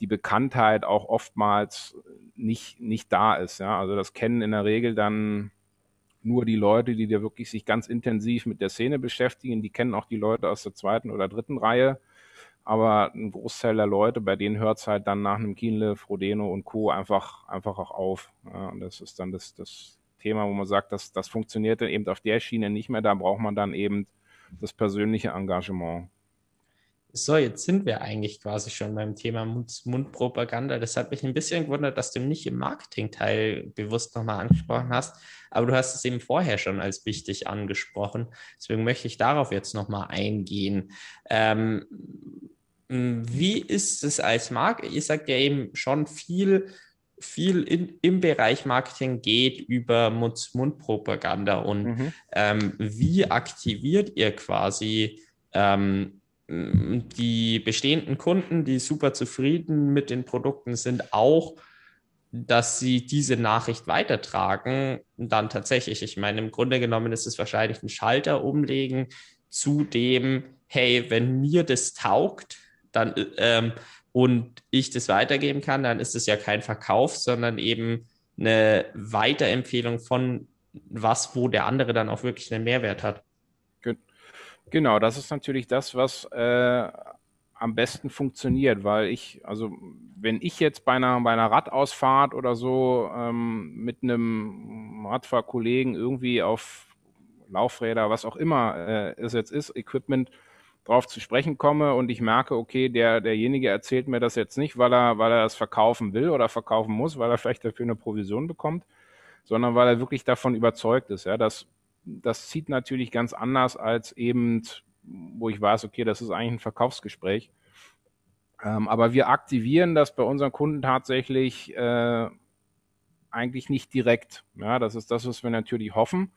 die Bekanntheit auch oftmals nicht, nicht da ist. Ja, also das kennen in der Regel dann nur die Leute, die dir wirklich sich ganz intensiv mit der Szene beschäftigen. Die kennen auch die Leute aus der zweiten oder dritten Reihe aber ein Großteil der Leute, bei denen hört es halt dann nach einem Kienle, Frodeno und Co. einfach, einfach auch auf. Ja, und das ist dann das, das Thema, wo man sagt, dass das funktioniert dann eben auf der Schiene nicht mehr. Da braucht man dann eben das persönliche Engagement. So, jetzt sind wir eigentlich quasi schon beim Thema Mund Mundpropaganda. Das hat mich ein bisschen gewundert, dass du nicht im Marketingteil bewusst nochmal angesprochen hast, aber du hast es eben vorher schon als wichtig angesprochen. Deswegen möchte ich darauf jetzt nochmal eingehen. Ähm, wie ist es als Marke? Ihr sagt ja eben schon viel, viel in, im Bereich Marketing geht über Mund-Mund-Propaganda und mhm. ähm, wie aktiviert ihr quasi ähm, die bestehenden Kunden, die super zufrieden mit den Produkten sind, auch, dass sie diese Nachricht weitertragen, dann tatsächlich, ich meine, im Grunde genommen ist es wahrscheinlich ein Schalter umlegen zu dem, hey, wenn mir das taugt, dann ähm, und ich das weitergeben kann, dann ist es ja kein Verkauf, sondern eben eine Weiterempfehlung von was, wo der andere dann auch wirklich einen Mehrwert hat. Genau, das ist natürlich das, was äh, am besten funktioniert, weil ich, also wenn ich jetzt bei einer, bei einer Radausfahrt oder so ähm, mit einem Radfahrkollegen irgendwie auf Laufräder, was auch immer äh, es jetzt ist, Equipment drauf zu sprechen komme und ich merke, okay, der, derjenige erzählt mir das jetzt nicht, weil er, weil er das verkaufen will oder verkaufen muss, weil er vielleicht dafür eine Provision bekommt, sondern weil er wirklich davon überzeugt ist. Ja, das, das zieht natürlich ganz anders als eben, wo ich weiß, okay, das ist eigentlich ein Verkaufsgespräch. Ähm, aber wir aktivieren das bei unseren Kunden tatsächlich äh, eigentlich nicht direkt. Ja, das ist das, was wir natürlich hoffen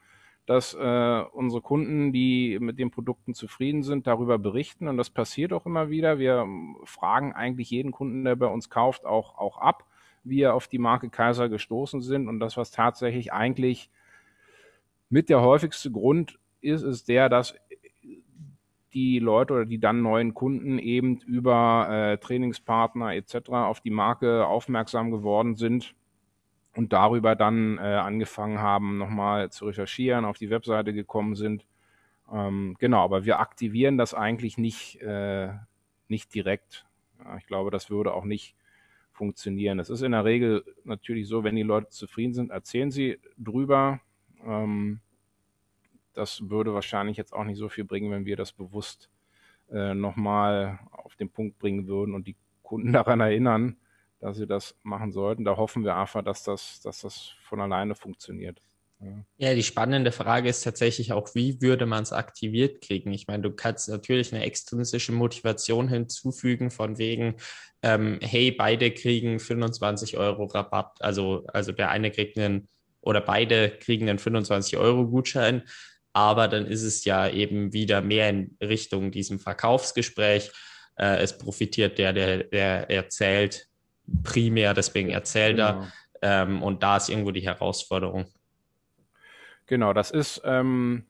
dass äh, unsere Kunden, die mit den Produkten zufrieden sind, darüber berichten. Und das passiert auch immer wieder. Wir ähm, fragen eigentlich jeden Kunden, der bei uns kauft, auch, auch ab, wie er auf die Marke Kaiser gestoßen sind und das, was tatsächlich eigentlich mit der häufigste Grund ist es der, dass die Leute oder die dann neuen Kunden eben über äh, Trainingspartner etc. auf die Marke aufmerksam geworden sind und darüber dann äh, angefangen haben, nochmal zu recherchieren, auf die Webseite gekommen sind. Ähm, genau, aber wir aktivieren das eigentlich nicht, äh, nicht direkt. Ja, ich glaube, das würde auch nicht funktionieren. Es ist in der Regel natürlich so, wenn die Leute zufrieden sind, erzählen sie drüber. Ähm, das würde wahrscheinlich jetzt auch nicht so viel bringen, wenn wir das bewusst äh, nochmal auf den Punkt bringen würden und die Kunden daran erinnern, dass sie das machen sollten. Da hoffen wir einfach, dass das, dass das von alleine funktioniert. Ja. ja, die spannende Frage ist tatsächlich auch, wie würde man es aktiviert kriegen? Ich meine, du kannst natürlich eine extrinsische Motivation hinzufügen von wegen, ähm, hey, beide kriegen 25 Euro Rabatt. Also, also der eine kriegt einen oder beide kriegen einen 25 Euro Gutschein. Aber dann ist es ja eben wieder mehr in Richtung diesem Verkaufsgespräch. Äh, es profitiert der, der, der erzählt primär, deswegen erzählt genau. er. Ähm, und da ist irgendwo die Herausforderung. Genau, das ist, ähm,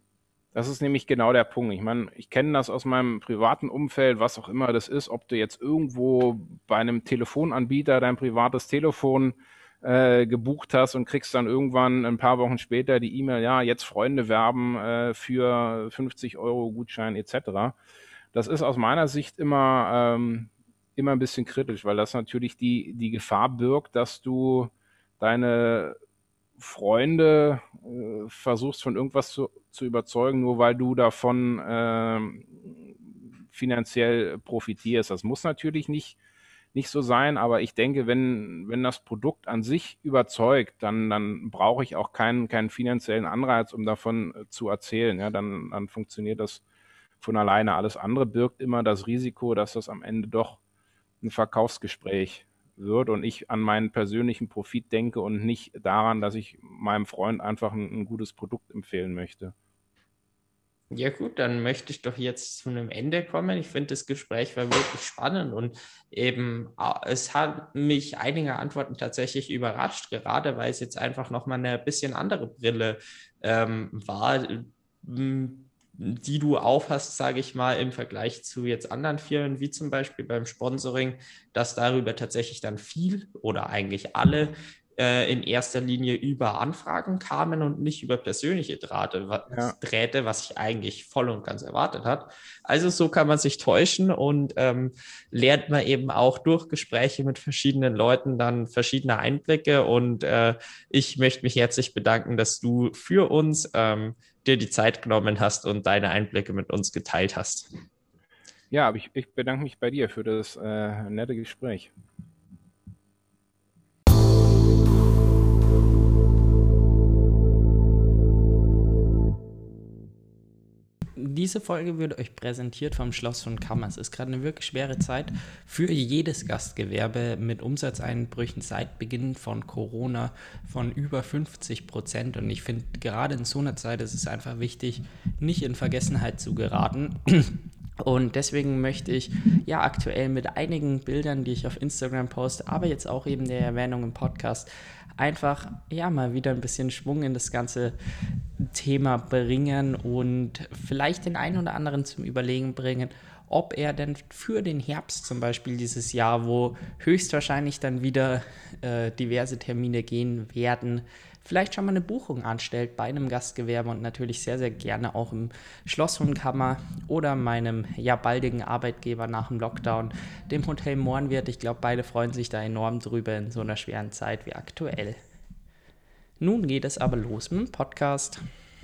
das ist nämlich genau der Punkt. Ich meine, ich kenne das aus meinem privaten Umfeld, was auch immer das ist, ob du jetzt irgendwo bei einem Telefonanbieter dein privates Telefon äh, gebucht hast und kriegst dann irgendwann ein paar Wochen später die E-Mail, ja, jetzt Freunde werben äh, für 50 Euro Gutschein etc. Das ist aus meiner Sicht immer, ähm, immer ein bisschen kritisch, weil das natürlich die, die Gefahr birgt, dass du deine Freunde äh, versuchst von irgendwas zu, zu überzeugen, nur weil du davon äh, finanziell profitierst. Das muss natürlich nicht, nicht so sein, aber ich denke, wenn, wenn das Produkt an sich überzeugt, dann, dann brauche ich auch keinen, keinen finanziellen Anreiz, um davon äh, zu erzählen. Ja, dann, dann funktioniert das von alleine. Alles andere birgt immer das Risiko, dass das am Ende doch ein Verkaufsgespräch wird und ich an meinen persönlichen Profit denke und nicht daran, dass ich meinem Freund einfach ein, ein gutes Produkt empfehlen möchte. Ja gut, dann möchte ich doch jetzt zu einem Ende kommen. Ich finde, das Gespräch war wirklich spannend und eben es hat mich einige Antworten tatsächlich überrascht, gerade weil es jetzt einfach nochmal eine bisschen andere Brille ähm, war, die du aufhast, sage ich mal, im Vergleich zu jetzt anderen Firmen, wie zum Beispiel beim Sponsoring, dass darüber tatsächlich dann viel oder eigentlich alle äh, in erster Linie über Anfragen kamen und nicht über persönliche Drähte, was, ja. Drähte, was ich eigentlich voll und ganz erwartet hat. Also so kann man sich täuschen und ähm, lernt man eben auch durch Gespräche mit verschiedenen Leuten dann verschiedene Einblicke. Und äh, ich möchte mich herzlich bedanken, dass du für uns ähm, dir die Zeit genommen hast und deine Einblicke mit uns geteilt hast. Ja, aber ich, ich bedanke mich bei dir für das äh, nette Gespräch. Diese Folge wird euch präsentiert vom Schloss von Kammer. Es ist gerade eine wirklich schwere Zeit für jedes Gastgewerbe mit Umsatzeinbrüchen seit Beginn von Corona von über 50 Prozent. Und ich finde, gerade in so einer Zeit ist es einfach wichtig, nicht in Vergessenheit zu geraten. Und deswegen möchte ich ja aktuell mit einigen Bildern, die ich auf Instagram poste, aber jetzt auch eben der Erwähnung im Podcast, einfach ja mal wieder ein bisschen Schwung in das ganze Thema bringen und vielleicht den einen oder anderen zum Überlegen bringen, ob er denn für den Herbst zum Beispiel dieses Jahr, wo höchstwahrscheinlich dann wieder äh, diverse Termine gehen werden, vielleicht schon mal eine Buchung anstellt bei einem Gastgewerbe und natürlich sehr, sehr gerne auch im Schlosshundkammer oder meinem ja baldigen Arbeitgeber nach dem Lockdown, dem Hotel Mohrenwirt. Ich glaube, beide freuen sich da enorm drüber in so einer schweren Zeit wie aktuell. Nun geht es aber los mit dem Podcast.